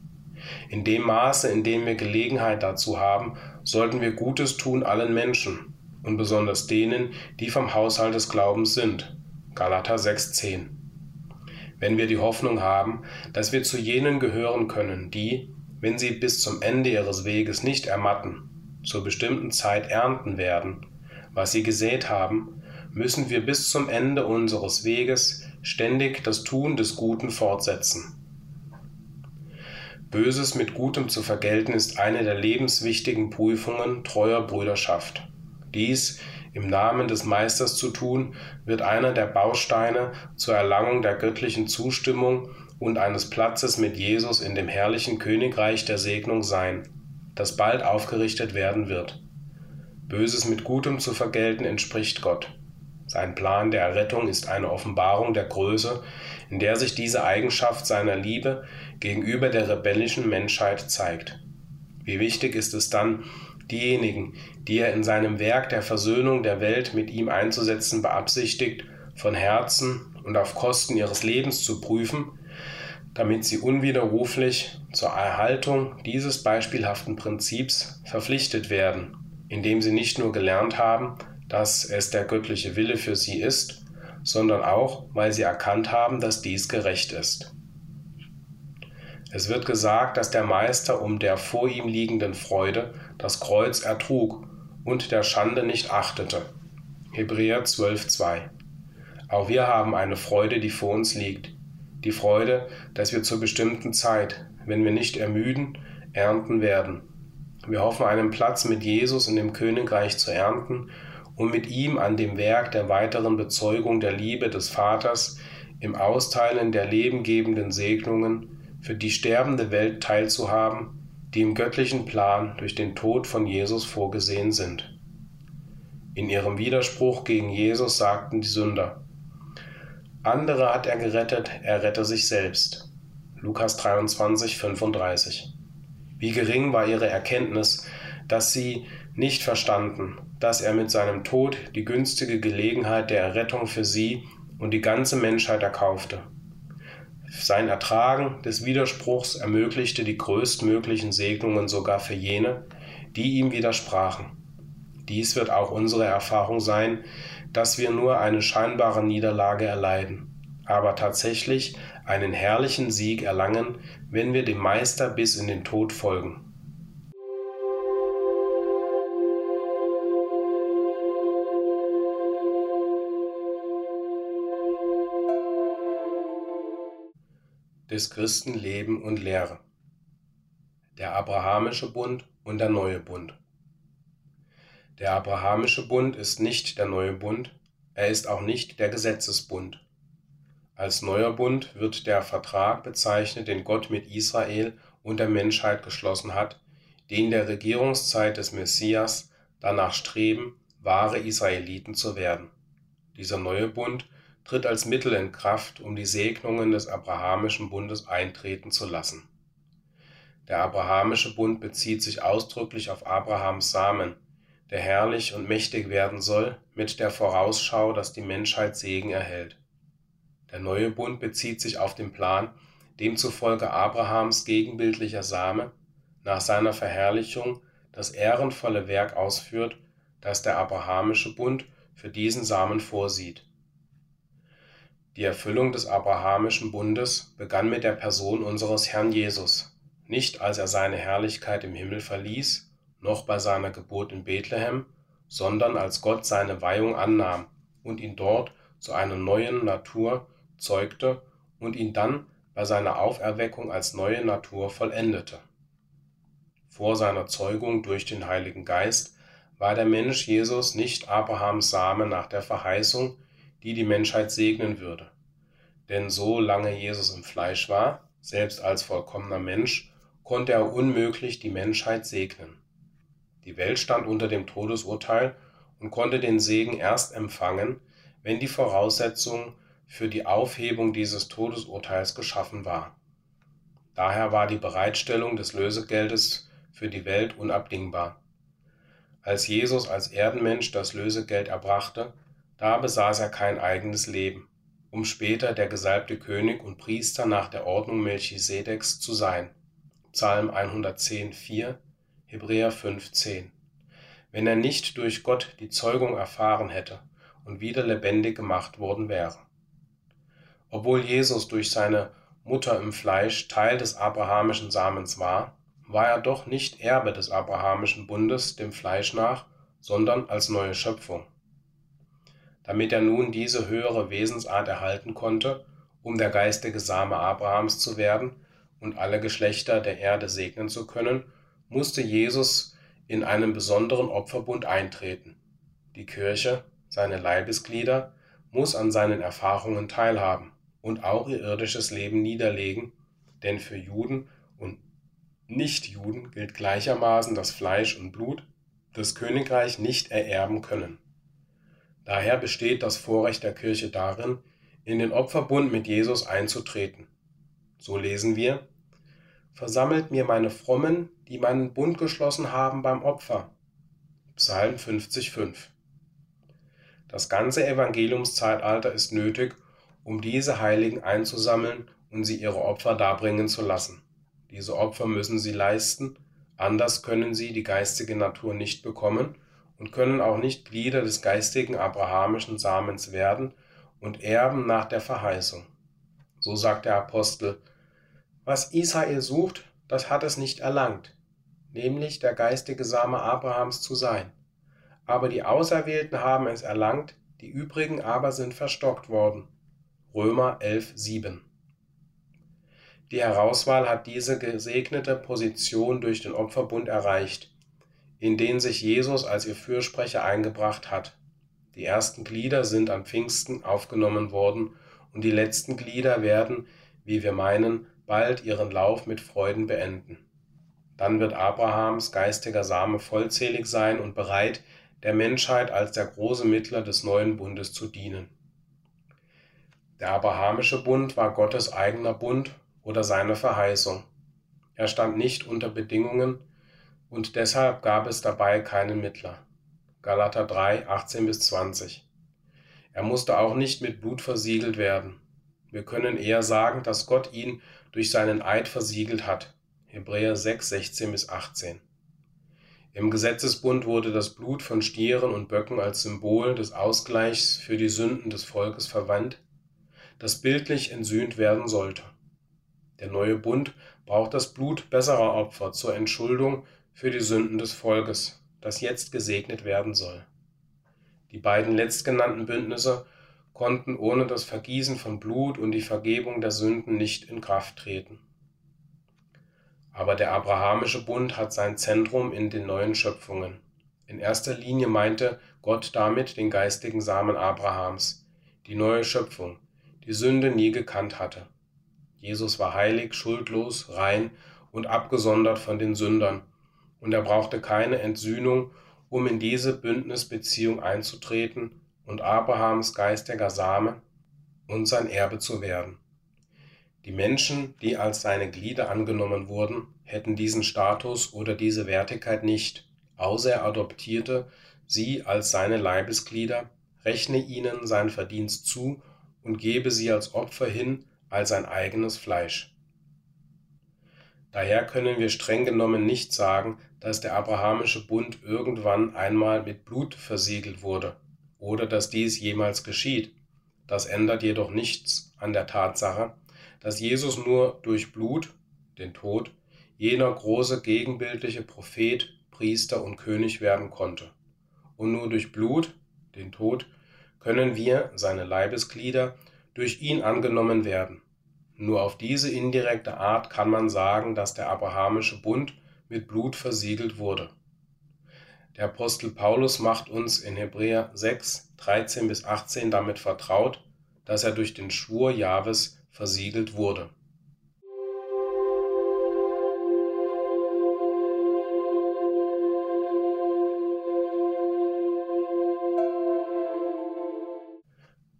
In dem Maße, in dem wir Gelegenheit dazu haben, sollten wir Gutes tun allen Menschen und besonders denen, die vom Haushalt des Glaubens sind. Galater 6.10 wenn wir die Hoffnung haben, dass wir zu jenen gehören können, die, wenn sie bis zum Ende ihres Weges nicht ermatten, zur bestimmten Zeit ernten werden, was sie gesät haben, müssen wir bis zum Ende unseres Weges ständig das Tun des Guten fortsetzen. Böses mit Gutem zu vergelten ist eine der lebenswichtigen Prüfungen treuer Brüderschaft. Dies im Namen des Meisters zu tun, wird einer der Bausteine zur Erlangung der göttlichen Zustimmung und eines Platzes mit Jesus in dem herrlichen Königreich der Segnung sein, das bald aufgerichtet werden wird. Böses mit Gutem zu vergelten entspricht Gott. Sein Plan der Errettung ist eine Offenbarung der Größe, in der sich diese Eigenschaft seiner Liebe gegenüber der rebellischen Menschheit zeigt. Wie wichtig ist es dann, diejenigen, die er in seinem Werk der Versöhnung der Welt mit ihm einzusetzen beabsichtigt, von Herzen und auf Kosten ihres Lebens zu prüfen, damit sie unwiderruflich zur Erhaltung dieses beispielhaften Prinzips verpflichtet werden, indem sie nicht nur gelernt haben, dass es der göttliche Wille für sie ist, sondern auch, weil sie erkannt haben, dass dies gerecht ist. Es wird gesagt, dass der Meister um der vor ihm liegenden Freude das Kreuz ertrug und der Schande nicht achtete. Hebräer 12,2 Auch wir haben eine Freude, die vor uns liegt. Die Freude, dass wir zur bestimmten Zeit, wenn wir nicht ermüden, ernten werden. Wir hoffen, einen Platz mit Jesus in dem Königreich zu ernten um mit ihm an dem Werk der weiteren Bezeugung der Liebe des Vaters im Austeilen der lebengebenden Segnungen für die sterbende Welt teilzuhaben, die im göttlichen Plan durch den Tod von Jesus vorgesehen sind. In ihrem Widerspruch gegen Jesus sagten die Sünder, andere hat er gerettet, er rette sich selbst. Lukas 23, 35. Wie gering war ihre Erkenntnis, dass sie nicht verstanden, dass er mit seinem Tod die günstige Gelegenheit der Errettung für sie und die ganze Menschheit erkaufte. Sein Ertragen des Widerspruchs ermöglichte die größtmöglichen Segnungen sogar für jene, die ihm widersprachen. Dies wird auch unsere Erfahrung sein, dass wir nur eine scheinbare Niederlage erleiden, aber tatsächlich einen herrlichen Sieg erlangen, wenn wir dem Meister bis in den Tod folgen. Des Christen Leben und Lehre. Der Abrahamische Bund und der neue Bund. Der Abrahamische Bund ist nicht der neue Bund, er ist auch nicht der Gesetzesbund. Als neuer Bund wird der Vertrag bezeichnet, den Gott mit Israel und der Menschheit geschlossen hat, die in der Regierungszeit des Messias danach streben, wahre Israeliten zu werden. Dieser neue Bund tritt als Mittel in Kraft, um die Segnungen des Abrahamischen Bundes eintreten zu lassen. Der Abrahamische Bund bezieht sich ausdrücklich auf Abrahams Samen, der herrlich und mächtig werden soll, mit der Vorausschau, dass die Menschheit Segen erhält. Der neue Bund bezieht sich auf den Plan, demzufolge Abrahams gegenbildlicher Same nach seiner Verherrlichung das ehrenvolle Werk ausführt, das der Abrahamische Bund für diesen Samen vorsieht. Die Erfüllung des Abrahamischen Bundes begann mit der Person unseres Herrn Jesus, nicht als er seine Herrlichkeit im Himmel verließ, noch bei seiner Geburt in Bethlehem, sondern als Gott seine Weihung annahm und ihn dort zu einer neuen Natur zeugte und ihn dann bei seiner Auferweckung als neue Natur vollendete. Vor seiner Zeugung durch den Heiligen Geist war der Mensch Jesus nicht Abrahams Same nach der Verheißung, die die Menschheit segnen würde. Denn so lange Jesus im Fleisch war, selbst als vollkommener Mensch, konnte er unmöglich die Menschheit segnen. Die Welt stand unter dem Todesurteil und konnte den Segen erst empfangen, wenn die Voraussetzung für die Aufhebung dieses Todesurteils geschaffen war. Daher war die Bereitstellung des Lösegeldes für die Welt unabdingbar. Als Jesus als Erdenmensch das Lösegeld erbrachte, da besaß er kein eigenes Leben, um später der gesalbte König und Priester nach der Ordnung Melchisedeks zu sein. Psalm 110,4, Hebräer 5,10. Wenn er nicht durch Gott die Zeugung erfahren hätte und wieder lebendig gemacht worden wäre. Obwohl Jesus durch seine Mutter im Fleisch Teil des abrahamischen Samens war, war er doch nicht Erbe des abrahamischen Bundes dem Fleisch nach, sondern als neue Schöpfung damit er nun diese höhere Wesensart erhalten konnte, um der geistige Same Abrahams zu werden und alle Geschlechter der Erde segnen zu können, musste Jesus in einen besonderen Opferbund eintreten. Die Kirche, seine Leibesglieder, muss an seinen Erfahrungen teilhaben und auch ihr irdisches Leben niederlegen, denn für Juden und Nichtjuden gilt gleichermaßen, dass Fleisch und Blut das Königreich nicht ererben können. Daher besteht das Vorrecht der Kirche darin, in den Opferbund mit Jesus einzutreten. So lesen wir, Versammelt mir meine Frommen, die meinen Bund geschlossen haben beim Opfer. Psalm 50,5 Das ganze Evangeliumszeitalter ist nötig, um diese Heiligen einzusammeln und sie ihre Opfer darbringen zu lassen. Diese Opfer müssen sie leisten, anders können sie die geistige Natur nicht bekommen und können auch nicht Glieder des geistigen abrahamischen Samens werden und erben nach der Verheißung. So sagt der Apostel, was Israel sucht, das hat es nicht erlangt, nämlich der geistige Same Abrahams zu sein. Aber die Auserwählten haben es erlangt, die übrigen aber sind verstockt worden. Römer 11, 7. Die Herauswahl hat diese gesegnete Position durch den Opferbund erreicht, in den sich Jesus als ihr Fürsprecher eingebracht hat. Die ersten Glieder sind an Pfingsten aufgenommen worden und die letzten Glieder werden, wie wir meinen, bald ihren Lauf mit Freuden beenden. Dann wird Abrahams geistiger Same vollzählig sein und bereit, der Menschheit als der große Mittler des neuen Bundes zu dienen. Der abrahamische Bund war Gottes eigener Bund oder seine Verheißung. Er stand nicht unter Bedingungen, und deshalb gab es dabei keinen Mittler. Galater 3, 18 bis 20. Er musste auch nicht mit Blut versiegelt werden. Wir können eher sagen, dass Gott ihn durch seinen Eid versiegelt hat. Hebräer 6, 16 bis 18. Im Gesetzesbund wurde das Blut von Stieren und Böcken als Symbol des Ausgleichs für die Sünden des Volkes verwandt. das bildlich entsühnt werden sollte. Der neue Bund braucht das Blut besserer Opfer zur Entschuldung für die Sünden des Volkes, das jetzt gesegnet werden soll. Die beiden letztgenannten Bündnisse konnten ohne das Vergießen von Blut und die Vergebung der Sünden nicht in Kraft treten. Aber der abrahamische Bund hat sein Zentrum in den neuen Schöpfungen. In erster Linie meinte Gott damit den geistigen Samen Abrahams, die neue Schöpfung, die Sünde nie gekannt hatte. Jesus war heilig, schuldlos, rein und abgesondert von den Sündern, und er brauchte keine Entsühnung, um in diese Bündnisbeziehung einzutreten und Abrahams geistiger Same und sein Erbe zu werden. Die Menschen, die als seine Glieder angenommen wurden, hätten diesen Status oder diese Wertigkeit nicht, außer er adoptierte sie als seine Leibesglieder, rechne ihnen sein Verdienst zu und gebe sie als Opfer hin als sein eigenes Fleisch. Daher können wir streng genommen nicht sagen, dass der abrahamische Bund irgendwann einmal mit Blut versiegelt wurde oder dass dies jemals geschieht. Das ändert jedoch nichts an der Tatsache, dass Jesus nur durch Blut, den Tod, jener große gegenbildliche Prophet, Priester und König werden konnte. Und nur durch Blut, den Tod, können wir, seine Leibesglieder, durch ihn angenommen werden. Nur auf diese indirekte Art kann man sagen, dass der abrahamische Bund mit Blut versiegelt wurde. Der Apostel Paulus macht uns in Hebräer 6, 13 bis 18 damit vertraut, dass er durch den Schwur Jahwes versiegelt wurde.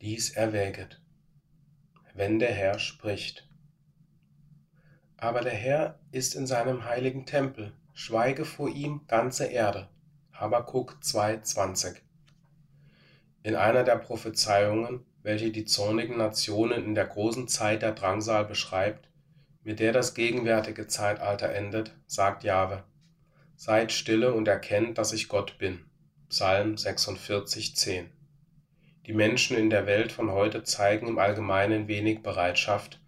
Dies erwäget wenn der Herr spricht. Aber der Herr ist in seinem heiligen Tempel, schweige vor ihm ganze Erde. Habakuk 2,20 In einer der Prophezeiungen, welche die zornigen Nationen in der großen Zeit der Drangsal beschreibt, mit der das gegenwärtige Zeitalter endet, sagt Jahwe: Seid stille und erkennt, dass ich Gott bin. Psalm 46,10 die Menschen in der Welt von heute zeigen im Allgemeinen wenig Bereitschaft,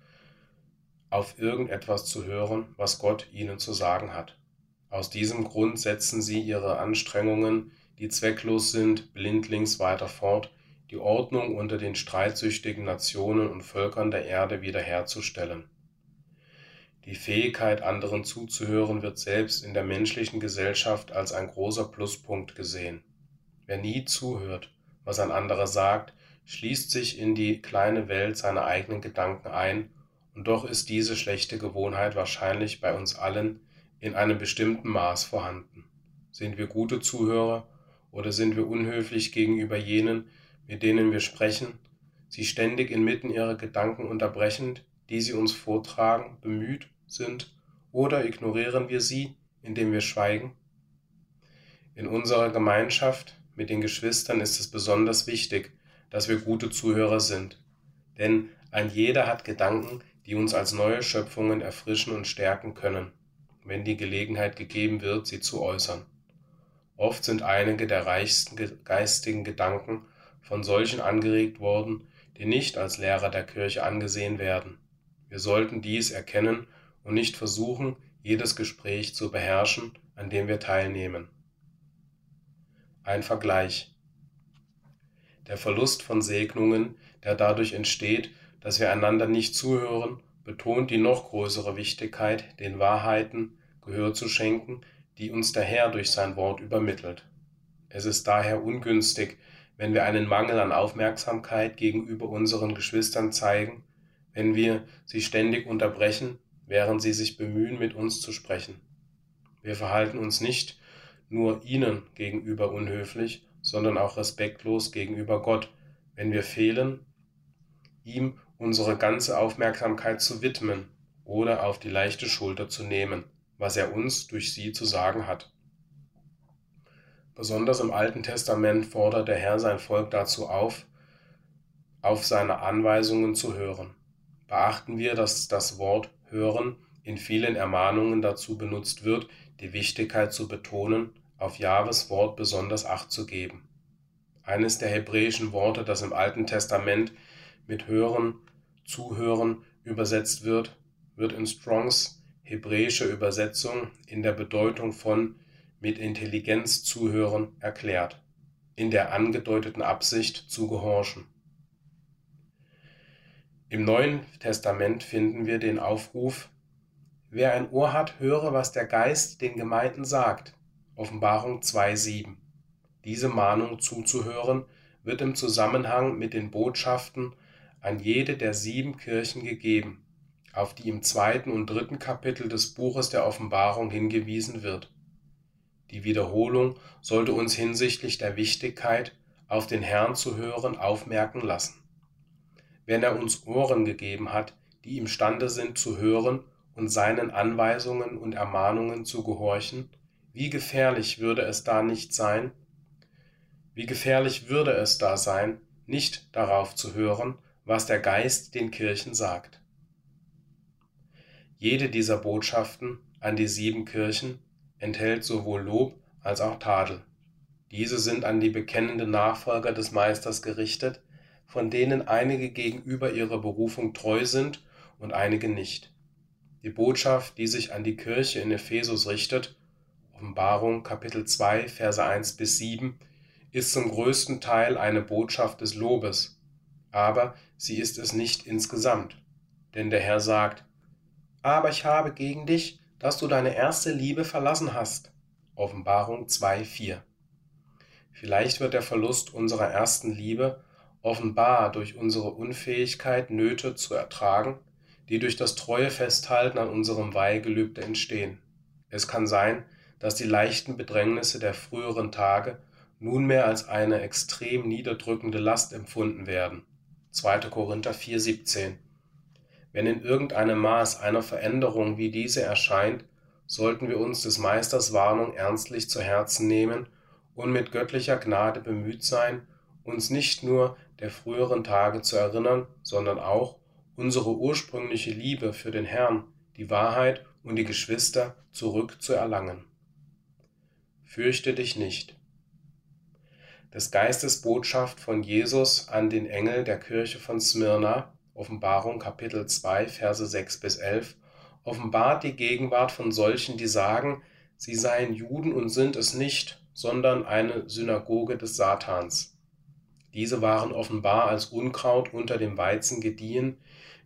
auf irgendetwas zu hören, was Gott ihnen zu sagen hat. Aus diesem Grund setzen sie ihre Anstrengungen, die zwecklos sind, blindlings weiter fort, die Ordnung unter den streitsüchtigen Nationen und Völkern der Erde wiederherzustellen. Die Fähigkeit, anderen zuzuhören, wird selbst in der menschlichen Gesellschaft als ein großer Pluspunkt gesehen. Wer nie zuhört, was ein anderer sagt, schließt sich in die kleine Welt seiner eigenen Gedanken ein, und doch ist diese schlechte Gewohnheit wahrscheinlich bei uns allen in einem bestimmten Maß vorhanden. Sind wir gute Zuhörer oder sind wir unhöflich gegenüber jenen, mit denen wir sprechen, sie ständig inmitten ihrer Gedanken unterbrechend, die sie uns vortragen, bemüht sind, oder ignorieren wir sie, indem wir schweigen? In unserer Gemeinschaft mit den Geschwistern ist es besonders wichtig, dass wir gute Zuhörer sind. Denn ein jeder hat Gedanken, die uns als neue Schöpfungen erfrischen und stärken können, wenn die Gelegenheit gegeben wird, sie zu äußern. Oft sind einige der reichsten geistigen Gedanken von solchen angeregt worden, die nicht als Lehrer der Kirche angesehen werden. Wir sollten dies erkennen und nicht versuchen, jedes Gespräch zu beherrschen, an dem wir teilnehmen. Ein Vergleich. Der Verlust von Segnungen, der dadurch entsteht, dass wir einander nicht zuhören, betont die noch größere Wichtigkeit, den Wahrheiten Gehör zu schenken, die uns der Herr durch sein Wort übermittelt. Es ist daher ungünstig, wenn wir einen Mangel an Aufmerksamkeit gegenüber unseren Geschwistern zeigen, wenn wir sie ständig unterbrechen, während sie sich bemühen, mit uns zu sprechen. Wir verhalten uns nicht nur ihnen gegenüber unhöflich, sondern auch respektlos gegenüber Gott, wenn wir fehlen, ihm unsere ganze Aufmerksamkeit zu widmen oder auf die leichte Schulter zu nehmen, was er uns durch sie zu sagen hat. Besonders im Alten Testament fordert der Herr sein Volk dazu auf, auf seine Anweisungen zu hören. Beachten wir, dass das Wort hören in vielen Ermahnungen dazu benutzt wird, die Wichtigkeit zu betonen, auf Jahres Wort besonders Acht zu geben. Eines der hebräischen Worte, das im Alten Testament mit Hören zuhören übersetzt wird, wird in Strongs hebräische Übersetzung in der Bedeutung von mit Intelligenz zuhören erklärt, in der angedeuteten Absicht zu gehorchen. Im Neuen Testament finden wir den Aufruf, wer ein Ohr hat, höre, was der Geist den Gemeinden sagt. Offenbarung 2.7. Diese Mahnung zuzuhören wird im Zusammenhang mit den Botschaften an jede der sieben Kirchen gegeben, auf die im zweiten und dritten Kapitel des Buches der Offenbarung hingewiesen wird. Die Wiederholung sollte uns hinsichtlich der Wichtigkeit, auf den Herrn zu hören, aufmerken lassen. Wenn er uns Ohren gegeben hat, die imstande sind zu hören und seinen Anweisungen und Ermahnungen zu gehorchen, wie gefährlich würde es da nicht sein, wie gefährlich würde es da sein, nicht darauf zu hören, was der Geist den Kirchen sagt. Jede dieser Botschaften an die sieben Kirchen enthält sowohl Lob als auch Tadel. Diese sind an die bekennenden Nachfolger des Meisters gerichtet, von denen einige gegenüber ihrer Berufung treu sind und einige nicht. Die Botschaft, die sich an die Kirche in Ephesus richtet, Offenbarung Kapitel 2, Verse 1 bis 7, ist zum größten Teil eine Botschaft des Lobes, aber sie ist es nicht insgesamt. Denn der Herr sagt, aber ich habe gegen dich, dass du deine erste Liebe verlassen hast. Offenbarung 2.4. Vielleicht wird der Verlust unserer ersten Liebe offenbar durch unsere Unfähigkeit, Nöte zu ertragen, die durch das treue Festhalten an unserem Weihgelübde entstehen. Es kann sein, dass die leichten Bedrängnisse der früheren Tage nunmehr als eine extrem niederdrückende Last empfunden werden. 2. Korinther 4.17 wenn in irgendeinem Maß einer Veränderung wie diese erscheint, sollten wir uns des Meisters Warnung ernstlich zu Herzen nehmen und mit göttlicher Gnade bemüht sein, uns nicht nur der früheren Tage zu erinnern, sondern auch unsere ursprüngliche Liebe für den Herrn, die Wahrheit und die Geschwister zurückzuerlangen. Fürchte dich nicht. Des Geistes Botschaft von Jesus an den Engel der Kirche von Smyrna Offenbarung Kapitel 2, Verse 6 bis 11, offenbart die Gegenwart von solchen, die sagen, sie seien Juden und sind es nicht, sondern eine Synagoge des Satans. Diese waren offenbar als Unkraut unter dem Weizen gediehen,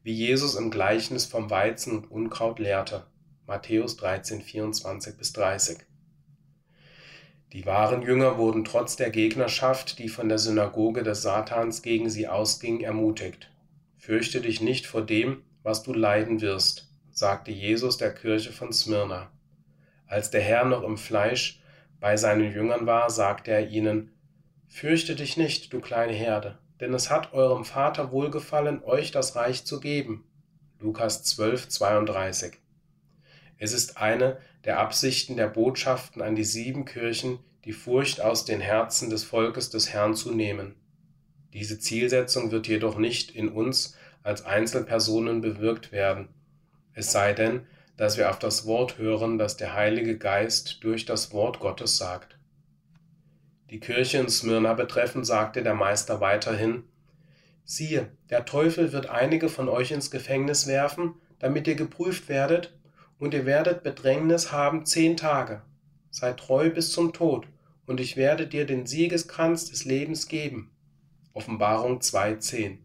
wie Jesus im Gleichnis vom Weizen und Unkraut lehrte. Matthäus 13, 24 bis 30. Die wahren Jünger wurden trotz der Gegnerschaft, die von der Synagoge des Satans gegen sie ausging, ermutigt. Fürchte dich nicht vor dem, was du leiden wirst, sagte Jesus der Kirche von Smyrna. Als der Herr noch im Fleisch bei seinen Jüngern war, sagte er ihnen, Fürchte dich nicht, du kleine Herde, denn es hat eurem Vater wohlgefallen, euch das Reich zu geben. Lukas 12, 32. Es ist eine der Absichten der Botschaften an die sieben Kirchen, die Furcht aus den Herzen des Volkes des Herrn zu nehmen. Diese Zielsetzung wird jedoch nicht in uns als Einzelpersonen bewirkt werden, es sei denn, dass wir auf das Wort hören, das der Heilige Geist durch das Wort Gottes sagt. Die Kirche in Smyrna betreffend sagte der Meister weiterhin, Siehe, der Teufel wird einige von euch ins Gefängnis werfen, damit ihr geprüft werdet, und ihr werdet Bedrängnis haben zehn Tage. Sei treu bis zum Tod, und ich werde dir den Siegeskranz des Lebens geben. Offenbarung 2.10.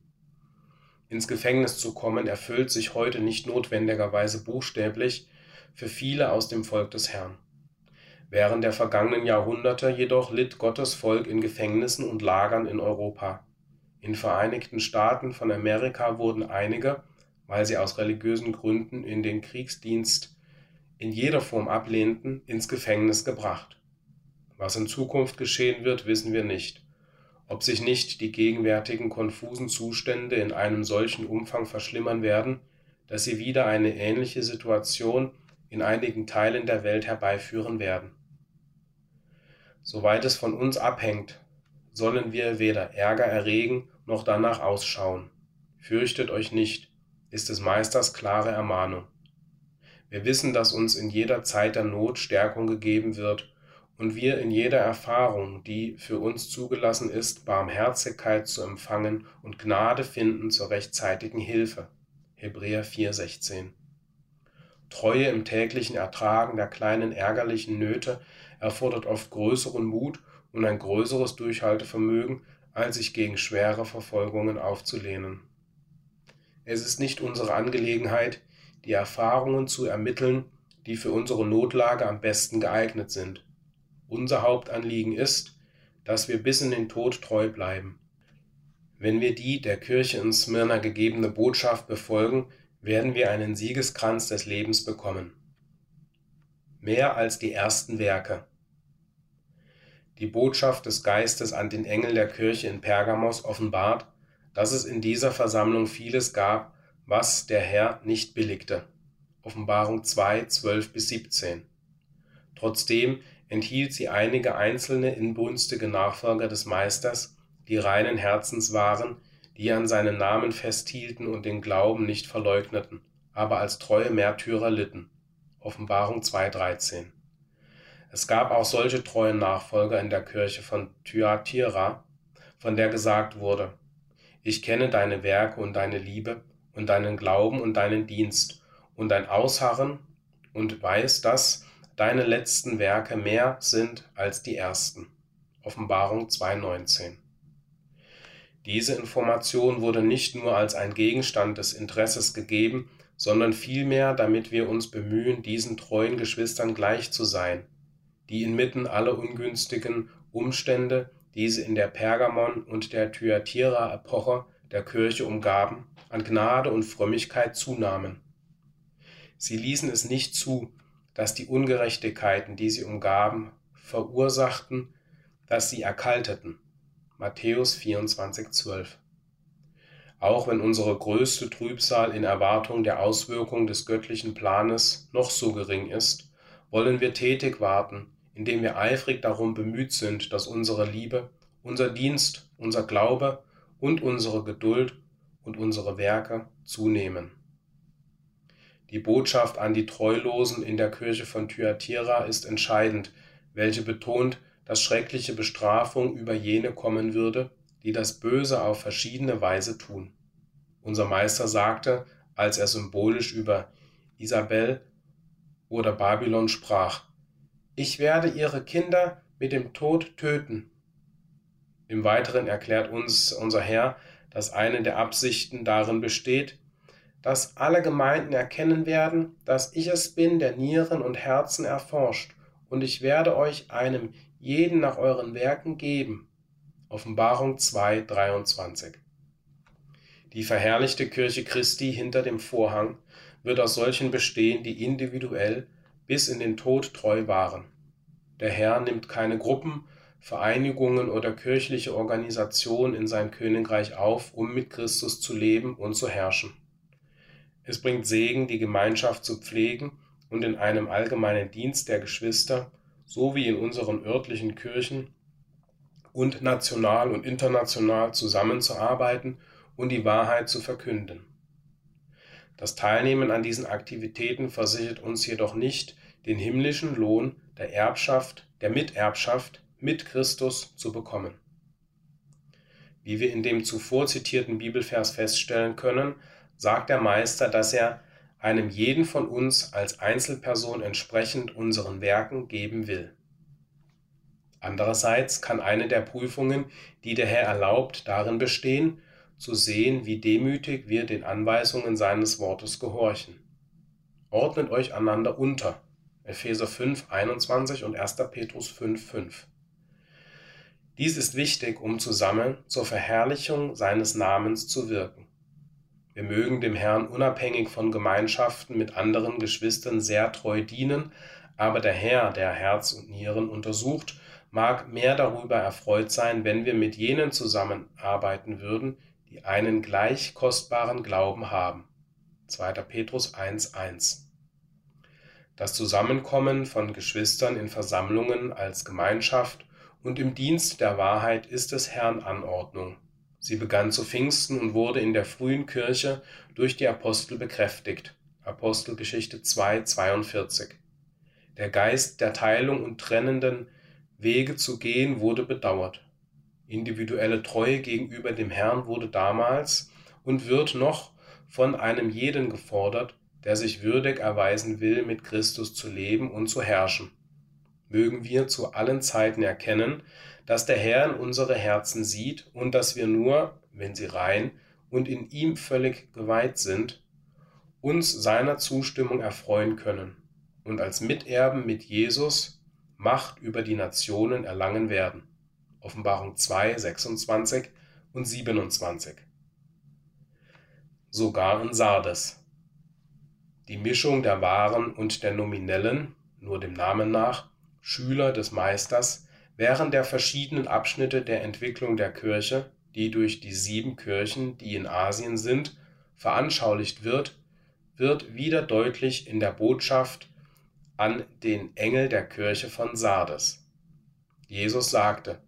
Ins Gefängnis zu kommen erfüllt sich heute nicht notwendigerweise buchstäblich für viele aus dem Volk des Herrn. Während der vergangenen Jahrhunderte jedoch litt Gottes Volk in Gefängnissen und Lagern in Europa. In Vereinigten Staaten von Amerika wurden einige, weil sie aus religiösen Gründen in den Kriegsdienst in jeder Form ablehnten, ins Gefängnis gebracht. Was in Zukunft geschehen wird, wissen wir nicht ob sich nicht die gegenwärtigen konfusen Zustände in einem solchen Umfang verschlimmern werden, dass sie wieder eine ähnliche Situation in einigen Teilen der Welt herbeiführen werden. Soweit es von uns abhängt, sollen wir weder Ärger erregen noch danach ausschauen. Fürchtet euch nicht, ist des Meisters klare Ermahnung. Wir wissen, dass uns in jeder Zeit der Not Stärkung gegeben wird und wir in jeder Erfahrung, die für uns zugelassen ist, Barmherzigkeit zu empfangen und Gnade finden zur rechtzeitigen Hilfe. Hebräer 4,16 Treue im täglichen Ertragen der kleinen ärgerlichen Nöte erfordert oft größeren Mut und ein größeres Durchhaltevermögen, als sich gegen schwere Verfolgungen aufzulehnen. Es ist nicht unsere Angelegenheit, die Erfahrungen zu ermitteln, die für unsere Notlage am besten geeignet sind. Unser Hauptanliegen ist, dass wir bis in den Tod treu bleiben. Wenn wir die der Kirche in Smyrna gegebene Botschaft befolgen, werden wir einen Siegeskranz des Lebens bekommen. Mehr als die ersten Werke. Die Botschaft des Geistes an den Engel der Kirche in Pergamos offenbart, dass es in dieser Versammlung vieles gab, was der Herr nicht billigte. Offenbarung 2, 12 bis 17. Trotzdem enthielt sie einige einzelne inbrünstige Nachfolger des Meisters, die reinen Herzens waren, die an seinen Namen festhielten und den Glauben nicht verleugneten, aber als treue Märtyrer litten. Offenbarung 2,13. Es gab auch solche treuen Nachfolger in der Kirche von Thyatira, von der gesagt wurde, ich kenne deine Werke und deine Liebe und deinen Glauben und deinen Dienst und dein Ausharren und weiß, dass deine letzten Werke mehr sind als die ersten. Offenbarung 2,19. Diese Information wurde nicht nur als ein Gegenstand des Interesses gegeben, sondern vielmehr, damit wir uns bemühen, diesen treuen Geschwistern gleich zu sein, die inmitten aller ungünstigen Umstände, die sie in der Pergamon- und der Thyatira-Epoche der Kirche umgaben, an Gnade und Frömmigkeit zunahmen. Sie ließen es nicht zu, dass die Ungerechtigkeiten, die sie umgaben, verursachten, dass sie erkalteten. Matthäus 24,12 Auch wenn unsere größte Trübsal in Erwartung der Auswirkung des göttlichen Planes noch so gering ist, wollen wir tätig warten, indem wir eifrig darum bemüht sind, dass unsere Liebe, unser Dienst, unser Glaube und unsere Geduld und unsere Werke zunehmen. Die Botschaft an die Treulosen in der Kirche von Thyatira ist entscheidend, welche betont, dass schreckliche Bestrafung über jene kommen würde, die das Böse auf verschiedene Weise tun. Unser Meister sagte, als er symbolisch über Isabel oder Babylon sprach, ich werde ihre Kinder mit dem Tod töten. Im Weiteren erklärt uns unser Herr, dass eine der Absichten darin besteht, dass alle Gemeinden erkennen werden, dass ich es bin, der Nieren und Herzen erforscht, und ich werde euch einem jeden nach euren Werken geben. Offenbarung 2, 23. Die verherrlichte Kirche Christi hinter dem Vorhang wird aus solchen bestehen, die individuell bis in den Tod treu waren. Der Herr nimmt keine Gruppen, Vereinigungen oder kirchliche Organisationen in sein Königreich auf, um mit Christus zu leben und zu herrschen. Es bringt Segen, die Gemeinschaft zu pflegen und in einem allgemeinen Dienst der Geschwister, so wie in unseren örtlichen Kirchen und national und international zusammenzuarbeiten und die Wahrheit zu verkünden. Das Teilnehmen an diesen Aktivitäten versichert uns jedoch nicht den himmlischen Lohn der Erbschaft, der Miterbschaft mit Christus zu bekommen. Wie wir in dem zuvor zitierten Bibelvers feststellen können, sagt der Meister, dass er einem jeden von uns als Einzelperson entsprechend unseren Werken geben will. Andererseits kann eine der Prüfungen, die der Herr erlaubt, darin bestehen, zu sehen, wie demütig wir den Anweisungen seines Wortes gehorchen. Ordnet euch einander unter. Epheser 5, 21 und 1. Petrus 5, 5. Dies ist wichtig, um zusammen zur Verherrlichung seines Namens zu wirken. Wir mögen dem Herrn unabhängig von Gemeinschaften mit anderen Geschwistern sehr treu dienen, aber der Herr, der Herz und Nieren untersucht, mag mehr darüber erfreut sein, wenn wir mit jenen zusammenarbeiten würden, die einen gleich kostbaren Glauben haben. 2. Petrus 1.1 Das Zusammenkommen von Geschwistern in Versammlungen als Gemeinschaft und im Dienst der Wahrheit ist des Herrn Anordnung. Sie begann zu Pfingsten und wurde in der frühen Kirche durch die Apostel bekräftigt. Apostelgeschichte 2, 42. Der Geist der Teilung und trennenden Wege zu gehen wurde bedauert. Individuelle Treue gegenüber dem Herrn wurde damals und wird noch von einem jeden gefordert, der sich würdig erweisen will, mit Christus zu leben und zu herrschen. Mögen wir zu allen Zeiten erkennen, dass der Herr in unsere Herzen sieht und dass wir nur, wenn sie rein und in ihm völlig geweiht sind, uns seiner Zustimmung erfreuen können und als Miterben mit Jesus Macht über die Nationen erlangen werden. Offenbarung 2, 26 und 27. Sogar in Sardes. Die Mischung der wahren und der nominellen, nur dem Namen nach, Schüler des Meisters während der verschiedenen Abschnitte der Entwicklung der Kirche, die durch die sieben Kirchen, die in Asien sind, veranschaulicht wird, wird wieder deutlich in der Botschaft an den Engel der Kirche von Sardes. Jesus sagte,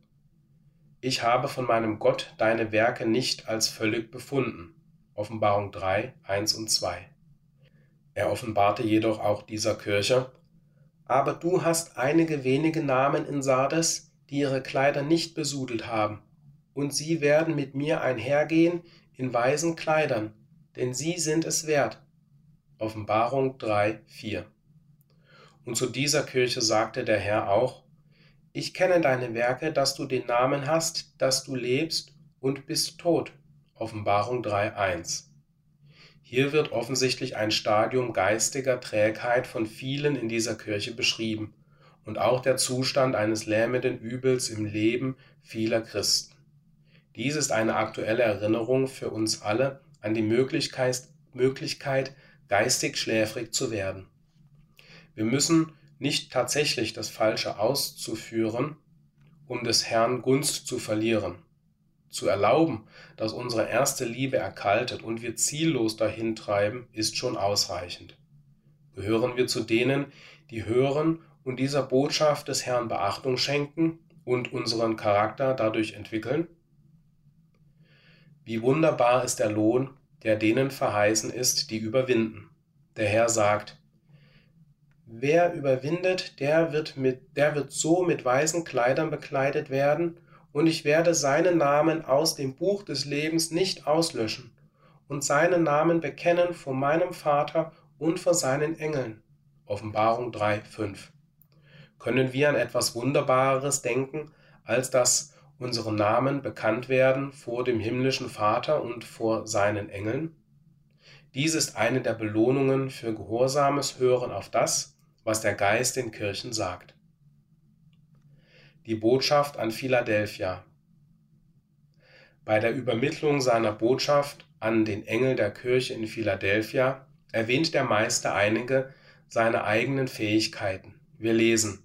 Ich habe von meinem Gott deine Werke nicht als völlig befunden. Offenbarung 3, 1 und 2. Er offenbarte jedoch auch dieser Kirche, aber du hast einige wenige Namen in Sardes, die ihre Kleider nicht besudelt haben, und sie werden mit mir einhergehen in weißen Kleidern, denn sie sind es wert. Offenbarung 3, 4. Und zu dieser Kirche sagte der Herr auch, ich kenne deine Werke, dass du den Namen hast, dass du lebst und bist tot. Offenbarung 3.1. Hier wird offensichtlich ein Stadium geistiger Trägheit von vielen in dieser Kirche beschrieben und auch der Zustand eines lähmenden Übels im Leben vieler Christen. Dies ist eine aktuelle Erinnerung für uns alle an die Möglichkeit, Möglichkeit geistig schläfrig zu werden. Wir müssen nicht tatsächlich das Falsche auszuführen, um des Herrn Gunst zu verlieren. Zu erlauben, dass unsere erste Liebe erkaltet und wir ziellos dahintreiben, ist schon ausreichend. Gehören wir zu denen, die hören und dieser Botschaft des Herrn Beachtung schenken und unseren Charakter dadurch entwickeln? Wie wunderbar ist der Lohn, der denen verheißen ist, die überwinden. Der Herr sagt, Wer überwindet, der wird, mit, der wird so mit weißen Kleidern bekleidet werden, und ich werde seinen Namen aus dem Buch des Lebens nicht auslöschen und seinen Namen bekennen vor meinem Vater und vor seinen Engeln. Offenbarung 3, 5. Können wir an etwas Wunderbares denken, als dass unsere Namen bekannt werden vor dem himmlischen Vater und vor seinen Engeln? Dies ist eine der Belohnungen für gehorsames Hören auf das, was der Geist den Kirchen sagt. Die Botschaft an Philadelphia Bei der Übermittlung seiner Botschaft an den Engel der Kirche in Philadelphia erwähnt der Meister einige seiner eigenen Fähigkeiten. Wir lesen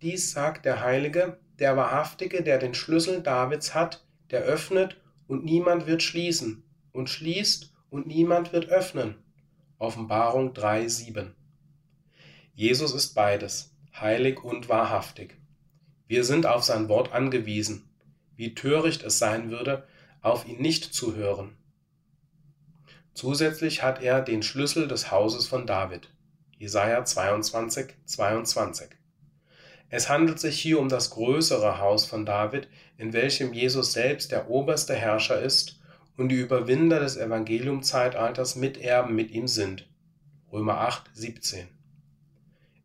Dies sagt der Heilige, der Wahrhaftige, der den Schlüssel Davids hat, der öffnet und niemand wird schließen, und schließt und niemand wird öffnen. Offenbarung 3,7 Jesus ist beides, heilig und wahrhaftig. Wir sind auf sein Wort angewiesen. Wie töricht es sein würde, auf ihn nicht zu hören. Zusätzlich hat er den Schlüssel des Hauses von David. Jesaja 22, 22. Es handelt sich hier um das größere Haus von David, in welchem Jesus selbst der oberste Herrscher ist und die Überwinder des Evangeliumzeitalters Miterben mit ihm sind. Römer 8, 17.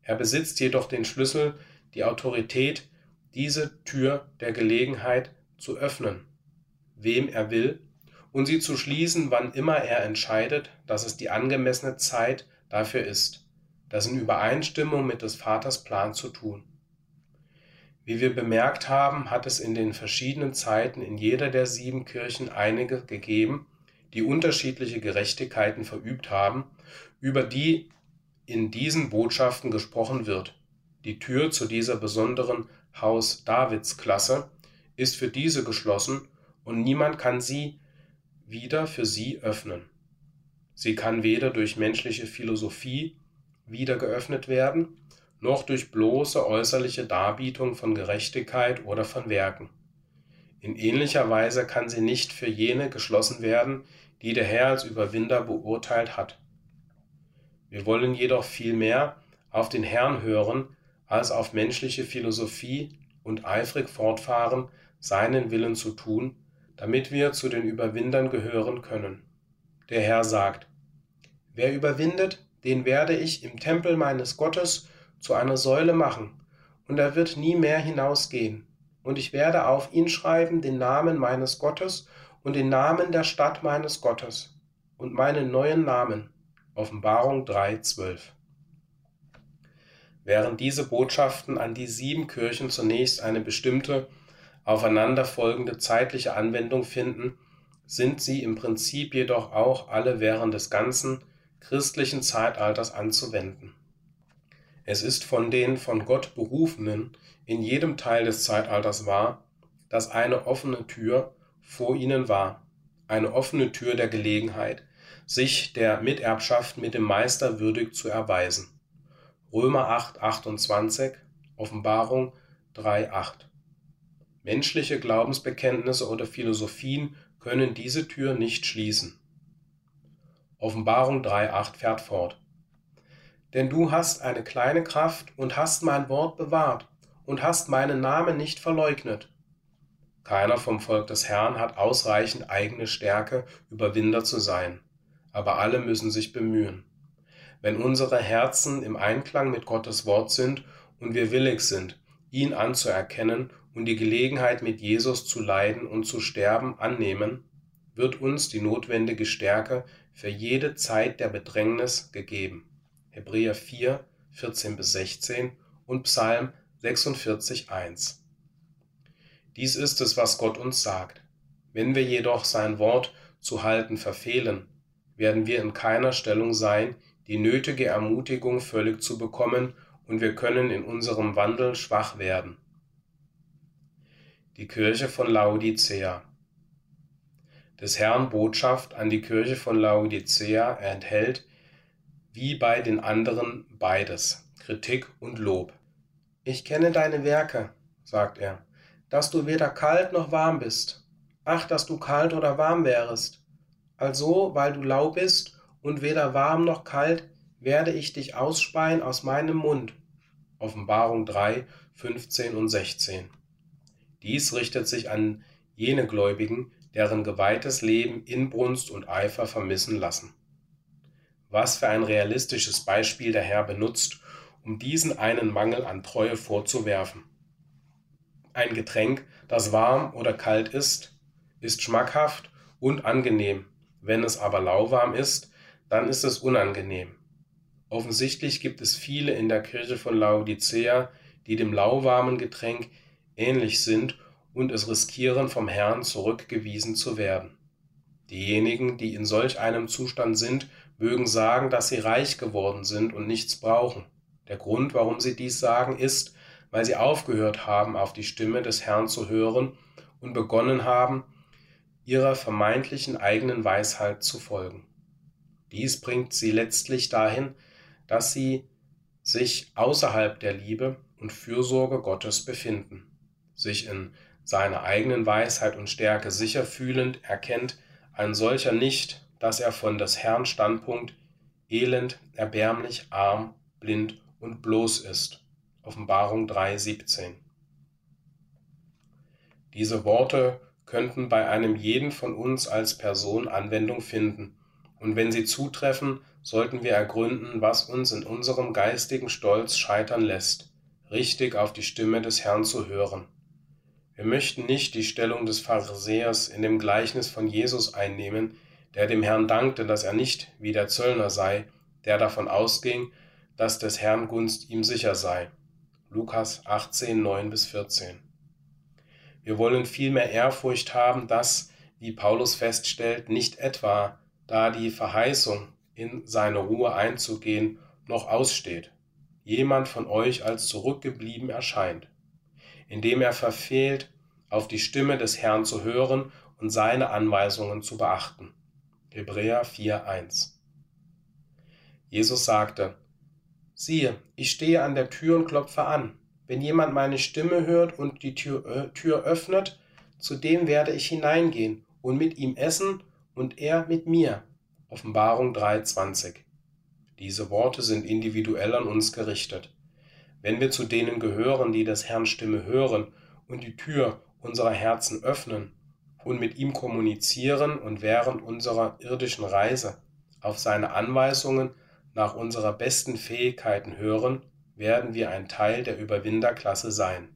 Er besitzt jedoch den Schlüssel, die Autorität, diese Tür der Gelegenheit zu öffnen, wem er will, und sie zu schließen, wann immer er entscheidet, dass es die angemessene Zeit dafür ist, das in Übereinstimmung mit des Vaters Plan zu tun. Wie wir bemerkt haben, hat es in den verschiedenen Zeiten in jeder der sieben Kirchen einige gegeben, die unterschiedliche Gerechtigkeiten verübt haben, über die in diesen Botschaften gesprochen wird. Die Tür zu dieser besonderen Haus Davids Klasse ist für diese geschlossen und niemand kann sie wieder für sie öffnen. Sie kann weder durch menschliche Philosophie wieder geöffnet werden, noch durch bloße äußerliche Darbietung von Gerechtigkeit oder von Werken. In ähnlicher Weise kann sie nicht für jene geschlossen werden, die der Herr als Überwinder beurteilt hat. Wir wollen jedoch vielmehr auf den Herrn hören, als auf menschliche Philosophie und eifrig fortfahren, seinen Willen zu tun, damit wir zu den Überwindern gehören können. Der Herr sagt, Wer überwindet, den werde ich im Tempel meines Gottes zu einer Säule machen, und er wird nie mehr hinausgehen. Und ich werde auf ihn schreiben den Namen meines Gottes und den Namen der Stadt meines Gottes und meinen neuen Namen. Offenbarung 3,12. Während diese Botschaften an die sieben Kirchen zunächst eine bestimmte, aufeinanderfolgende zeitliche Anwendung finden, sind sie im Prinzip jedoch auch alle während des ganzen christlichen Zeitalters anzuwenden. Es ist von den von Gott Berufenen in jedem Teil des Zeitalters wahr, dass eine offene Tür vor ihnen war, eine offene Tür der Gelegenheit, sich der Miterbschaft mit dem Meister würdig zu erweisen. Römer 8, 28, Offenbarung 3, 8. Menschliche Glaubensbekenntnisse oder Philosophien können diese Tür nicht schließen. Offenbarung 3, 8 fährt fort. Denn du hast eine kleine Kraft und hast mein Wort bewahrt und hast meinen Namen nicht verleugnet. Keiner vom Volk des Herrn hat ausreichend eigene Stärke, Überwinder zu sein, aber alle müssen sich bemühen. Wenn unsere Herzen im Einklang mit Gottes Wort sind und wir willig sind, ihn anzuerkennen und die Gelegenheit mit Jesus zu leiden und zu sterben annehmen, wird uns die notwendige Stärke für jede Zeit der Bedrängnis gegeben. Hebräer 4, 14 bis 16 und Psalm 46, 1. Dies ist es, was Gott uns sagt. Wenn wir jedoch sein Wort zu halten verfehlen, werden wir in keiner Stellung sein, die nötige Ermutigung völlig zu bekommen und wir können in unserem Wandel schwach werden. Die Kirche von Laodicea Des Herrn Botschaft an die Kirche von Laodicea enthält, wie bei den anderen beides, Kritik und Lob. Ich kenne deine Werke, sagt er, dass du weder kalt noch warm bist. Ach, dass du kalt oder warm wärest. Also, weil du lau bist und weder warm noch kalt, werde ich dich ausspeien aus meinem Mund. Offenbarung 3, 15 und 16. Dies richtet sich an jene Gläubigen, deren geweihtes Leben Inbrunst und Eifer vermissen lassen. Was für ein realistisches Beispiel der Herr benutzt, um diesen einen Mangel an Treue vorzuwerfen. Ein Getränk, das warm oder kalt ist, ist schmackhaft und angenehm. Wenn es aber lauwarm ist, dann ist es unangenehm. Offensichtlich gibt es viele in der Kirche von Laodicea, die dem lauwarmen Getränk ähnlich sind und es riskieren, vom Herrn zurückgewiesen zu werden. Diejenigen, die in solch einem Zustand sind, mögen sagen, dass sie reich geworden sind und nichts brauchen. Der Grund, warum sie dies sagen, ist, weil sie aufgehört haben, auf die Stimme des Herrn zu hören und begonnen haben, ihrer vermeintlichen eigenen Weisheit zu folgen. Dies bringt sie letztlich dahin, dass sie sich außerhalb der Liebe und Fürsorge Gottes befinden, sich in seiner eigenen Weisheit und Stärke sicher fühlend erkennt ein solcher nicht, dass er von des Herrn Standpunkt elend, erbärmlich, arm, blind und bloß ist. Offenbarung 3,17. Diese Worte könnten bei einem jeden von uns als Person Anwendung finden, und wenn sie zutreffen, sollten wir ergründen, was uns in unserem geistigen Stolz scheitern lässt, richtig auf die Stimme des Herrn zu hören. Wir möchten nicht die Stellung des Pharisäers in dem Gleichnis von Jesus einnehmen, der dem Herrn dankte, dass er nicht wie der Zöllner sei, der davon ausging, dass des Herrn Gunst ihm sicher sei. Lukas 18, 9 bis 14. Wir wollen vielmehr Ehrfurcht haben, dass, wie Paulus feststellt, nicht etwa, da die Verheißung, in seine Ruhe einzugehen, noch aussteht, jemand von euch als zurückgeblieben erscheint, indem er verfehlt, auf die Stimme des Herrn zu hören und seine Anweisungen zu beachten. Hebräer 4,1 Jesus sagte, siehe, ich stehe an der Tür und klopfe an. Wenn jemand meine Stimme hört und die Tür, äh, Tür öffnet, zu dem werde ich hineingehen und mit ihm essen und er mit mir. Offenbarung 3,20. Diese Worte sind individuell an uns gerichtet. wenn wir zu denen gehören, die des Herrn Stimme hören und die Tür unserer Herzen öffnen und mit ihm kommunizieren und während unserer irdischen Reise auf seine Anweisungen nach unserer besten Fähigkeiten hören, werden wir ein Teil der Überwinderklasse sein.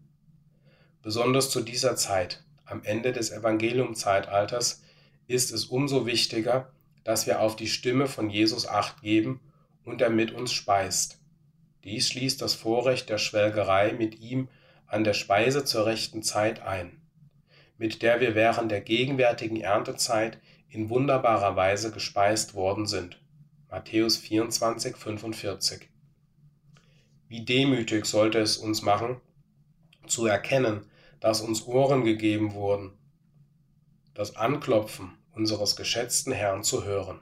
Besonders zu dieser Zeit, am Ende des Evangeliumzeitalters, ist es umso wichtiger, dass wir auf die Stimme von Jesus acht geben und er mit uns speist. Dies schließt das Vorrecht der Schwelgerei mit ihm an der Speise zur rechten Zeit ein, mit der wir während der gegenwärtigen Erntezeit in wunderbarer Weise gespeist worden sind. Matthäus 24, 45. Wie demütig sollte es uns machen, zu erkennen, dass uns Ohren gegeben wurden, das Anklopfen unseres geschätzten Herrn zu hören.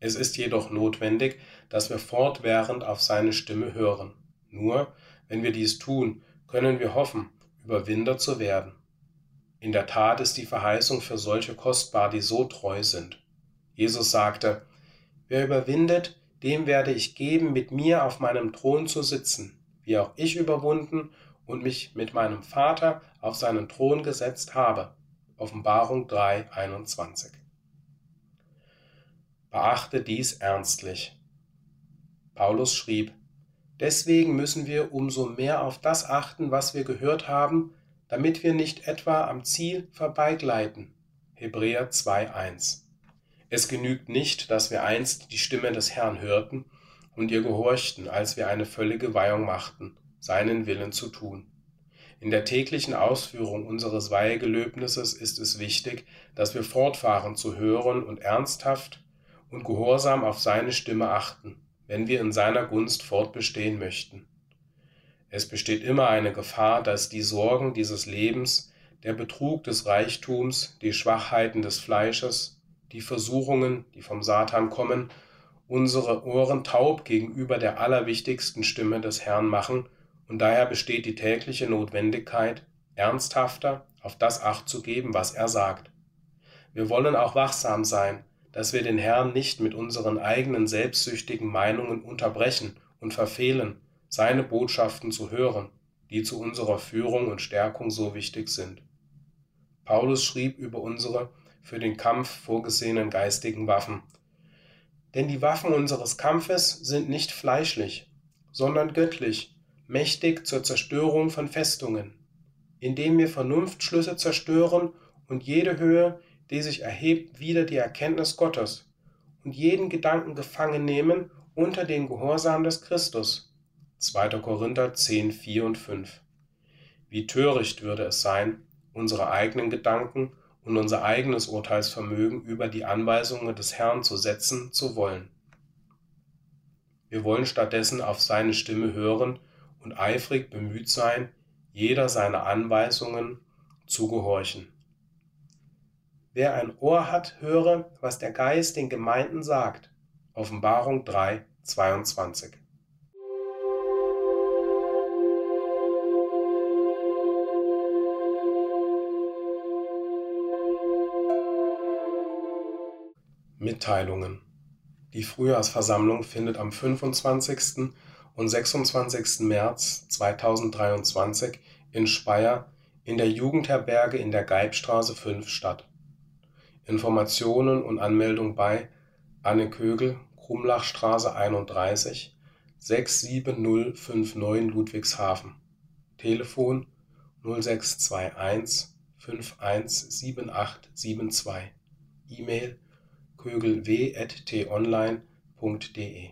Es ist jedoch notwendig, dass wir fortwährend auf seine Stimme hören. Nur wenn wir dies tun, können wir hoffen, Überwinder zu werden. In der Tat ist die Verheißung für solche kostbar, die so treu sind. Jesus sagte, Wer überwindet, dem werde ich geben, mit mir auf meinem Thron zu sitzen, wie auch ich überwunden und mich mit meinem Vater auf seinen Thron gesetzt habe. Offenbarung 3, 21. Beachte dies ernstlich. Paulus schrieb, Deswegen müssen wir umso mehr auf das achten, was wir gehört haben, damit wir nicht etwa am Ziel vorbeigleiten. Hebräer 2.1. Es genügt nicht, dass wir einst die Stimme des Herrn hörten und ihr gehorchten, als wir eine völlige Weihung machten, seinen Willen zu tun. In der täglichen Ausführung unseres Weihegelöbnisses ist es wichtig, dass wir fortfahren zu hören und ernsthaft und gehorsam auf seine Stimme achten, wenn wir in seiner Gunst fortbestehen möchten. Es besteht immer eine Gefahr, dass die Sorgen dieses Lebens, der Betrug des Reichtums, die Schwachheiten des Fleisches, die Versuchungen, die vom Satan kommen, unsere Ohren taub gegenüber der allerwichtigsten Stimme des Herrn machen, und daher besteht die tägliche Notwendigkeit, ernsthafter auf das Acht zu geben, was er sagt. Wir wollen auch wachsam sein, dass wir den Herrn nicht mit unseren eigenen selbstsüchtigen Meinungen unterbrechen und verfehlen, seine Botschaften zu hören, die zu unserer Führung und Stärkung so wichtig sind. Paulus schrieb über unsere für den Kampf vorgesehenen geistigen Waffen. Denn die Waffen unseres Kampfes sind nicht fleischlich, sondern göttlich, mächtig zur Zerstörung von Festungen, indem wir Vernunftschlüsse zerstören und jede Höhe, die sich erhebt, wieder die Erkenntnis Gottes und jeden Gedanken gefangen nehmen unter den Gehorsam des Christus. 2. Korinther 10, 4 und 5. Wie töricht würde es sein, unsere eigenen Gedanken und unser eigenes Urteilsvermögen über die Anweisungen des Herrn zu setzen zu wollen. Wir wollen stattdessen auf seine Stimme hören und eifrig bemüht sein, jeder seiner Anweisungen zu gehorchen. Wer ein Ohr hat, höre, was der Geist den Gemeinden sagt. Offenbarung 3, 22. Mitteilungen. Die Frühjahrsversammlung findet am 25. und 26. März 2023 in Speyer in der Jugendherberge in der Geibstraße 5 statt. Informationen und Anmeldung bei Anne Kögel, Krumlachstraße 31 67059 Ludwigshafen. Telefon 0621 517872. E-Mail kögelw.tonline.de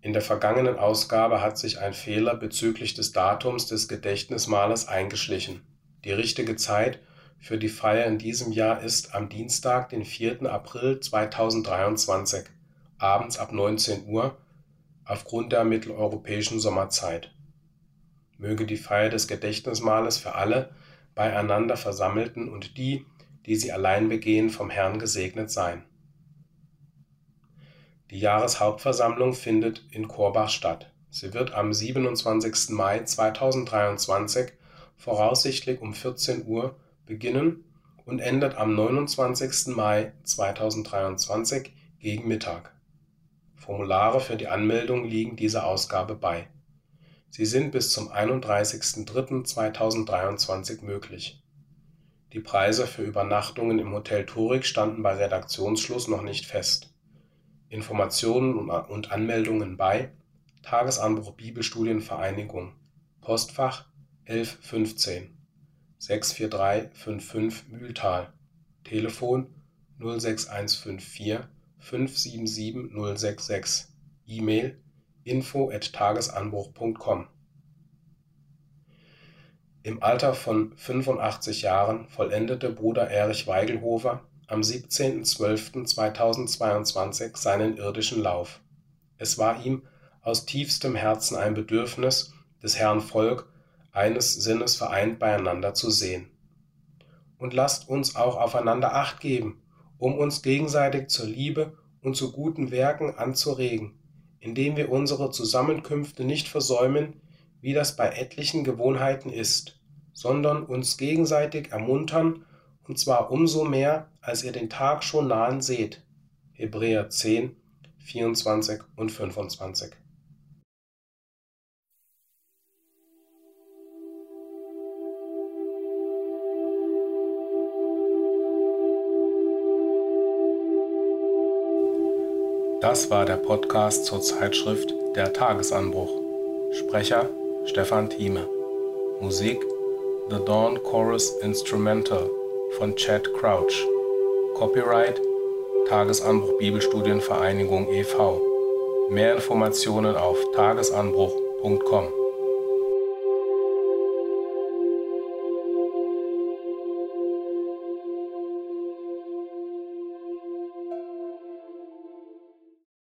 In der vergangenen Ausgabe hat sich ein Fehler bezüglich des Datums des Gedächtnismales eingeschlichen. Die richtige Zeit für die Feier in diesem Jahr ist am Dienstag, den 4. April 2023, abends ab 19 Uhr, aufgrund der mitteleuropäischen Sommerzeit. Möge die Feier des Gedächtnismales für alle beieinander Versammelten und die, die sie allein begehen, vom Herrn gesegnet sein. Die Jahreshauptversammlung findet in Korbach statt. Sie wird am 27. Mai 2023 voraussichtlich um 14 Uhr beginnen und endet am 29. Mai 2023 gegen Mittag. Formulare für die Anmeldung liegen dieser Ausgabe bei. Sie sind bis zum 31.03.2023 möglich. Die Preise für Übernachtungen im Hotel Turig standen bei Redaktionsschluss noch nicht fest. Informationen und Anmeldungen bei Tagesanbruch Bibelstudienvereinigung Postfach 1115 64355 Mühltal Telefon 06154 577 066 E-Mail info@tagesanbruch.com Im Alter von 85 Jahren vollendete Bruder Erich Weigelhofer am 17.12.2022 seinen irdischen Lauf. Es war ihm aus tiefstem Herzen ein Bedürfnis, des Herrn Volk eines Sinnes vereint beieinander zu sehen. Und lasst uns auch aufeinander acht geben, um uns gegenseitig zur Liebe und zu guten Werken anzuregen, indem wir unsere Zusammenkünfte nicht versäumen, wie das bei etlichen Gewohnheiten ist, sondern uns gegenseitig ermuntern, und zwar umso mehr, als ihr den Tag schon nahen seht. Hebräer 10, 24 und 25. Das war der Podcast zur Zeitschrift Der Tagesanbruch. Sprecher Stefan Thieme. Musik The Dawn Chorus Instrumental von Chad Crouch. Copyright Tagesanbruch Bibelstudienvereinigung e.V. Mehr Informationen auf tagesanbruch.com.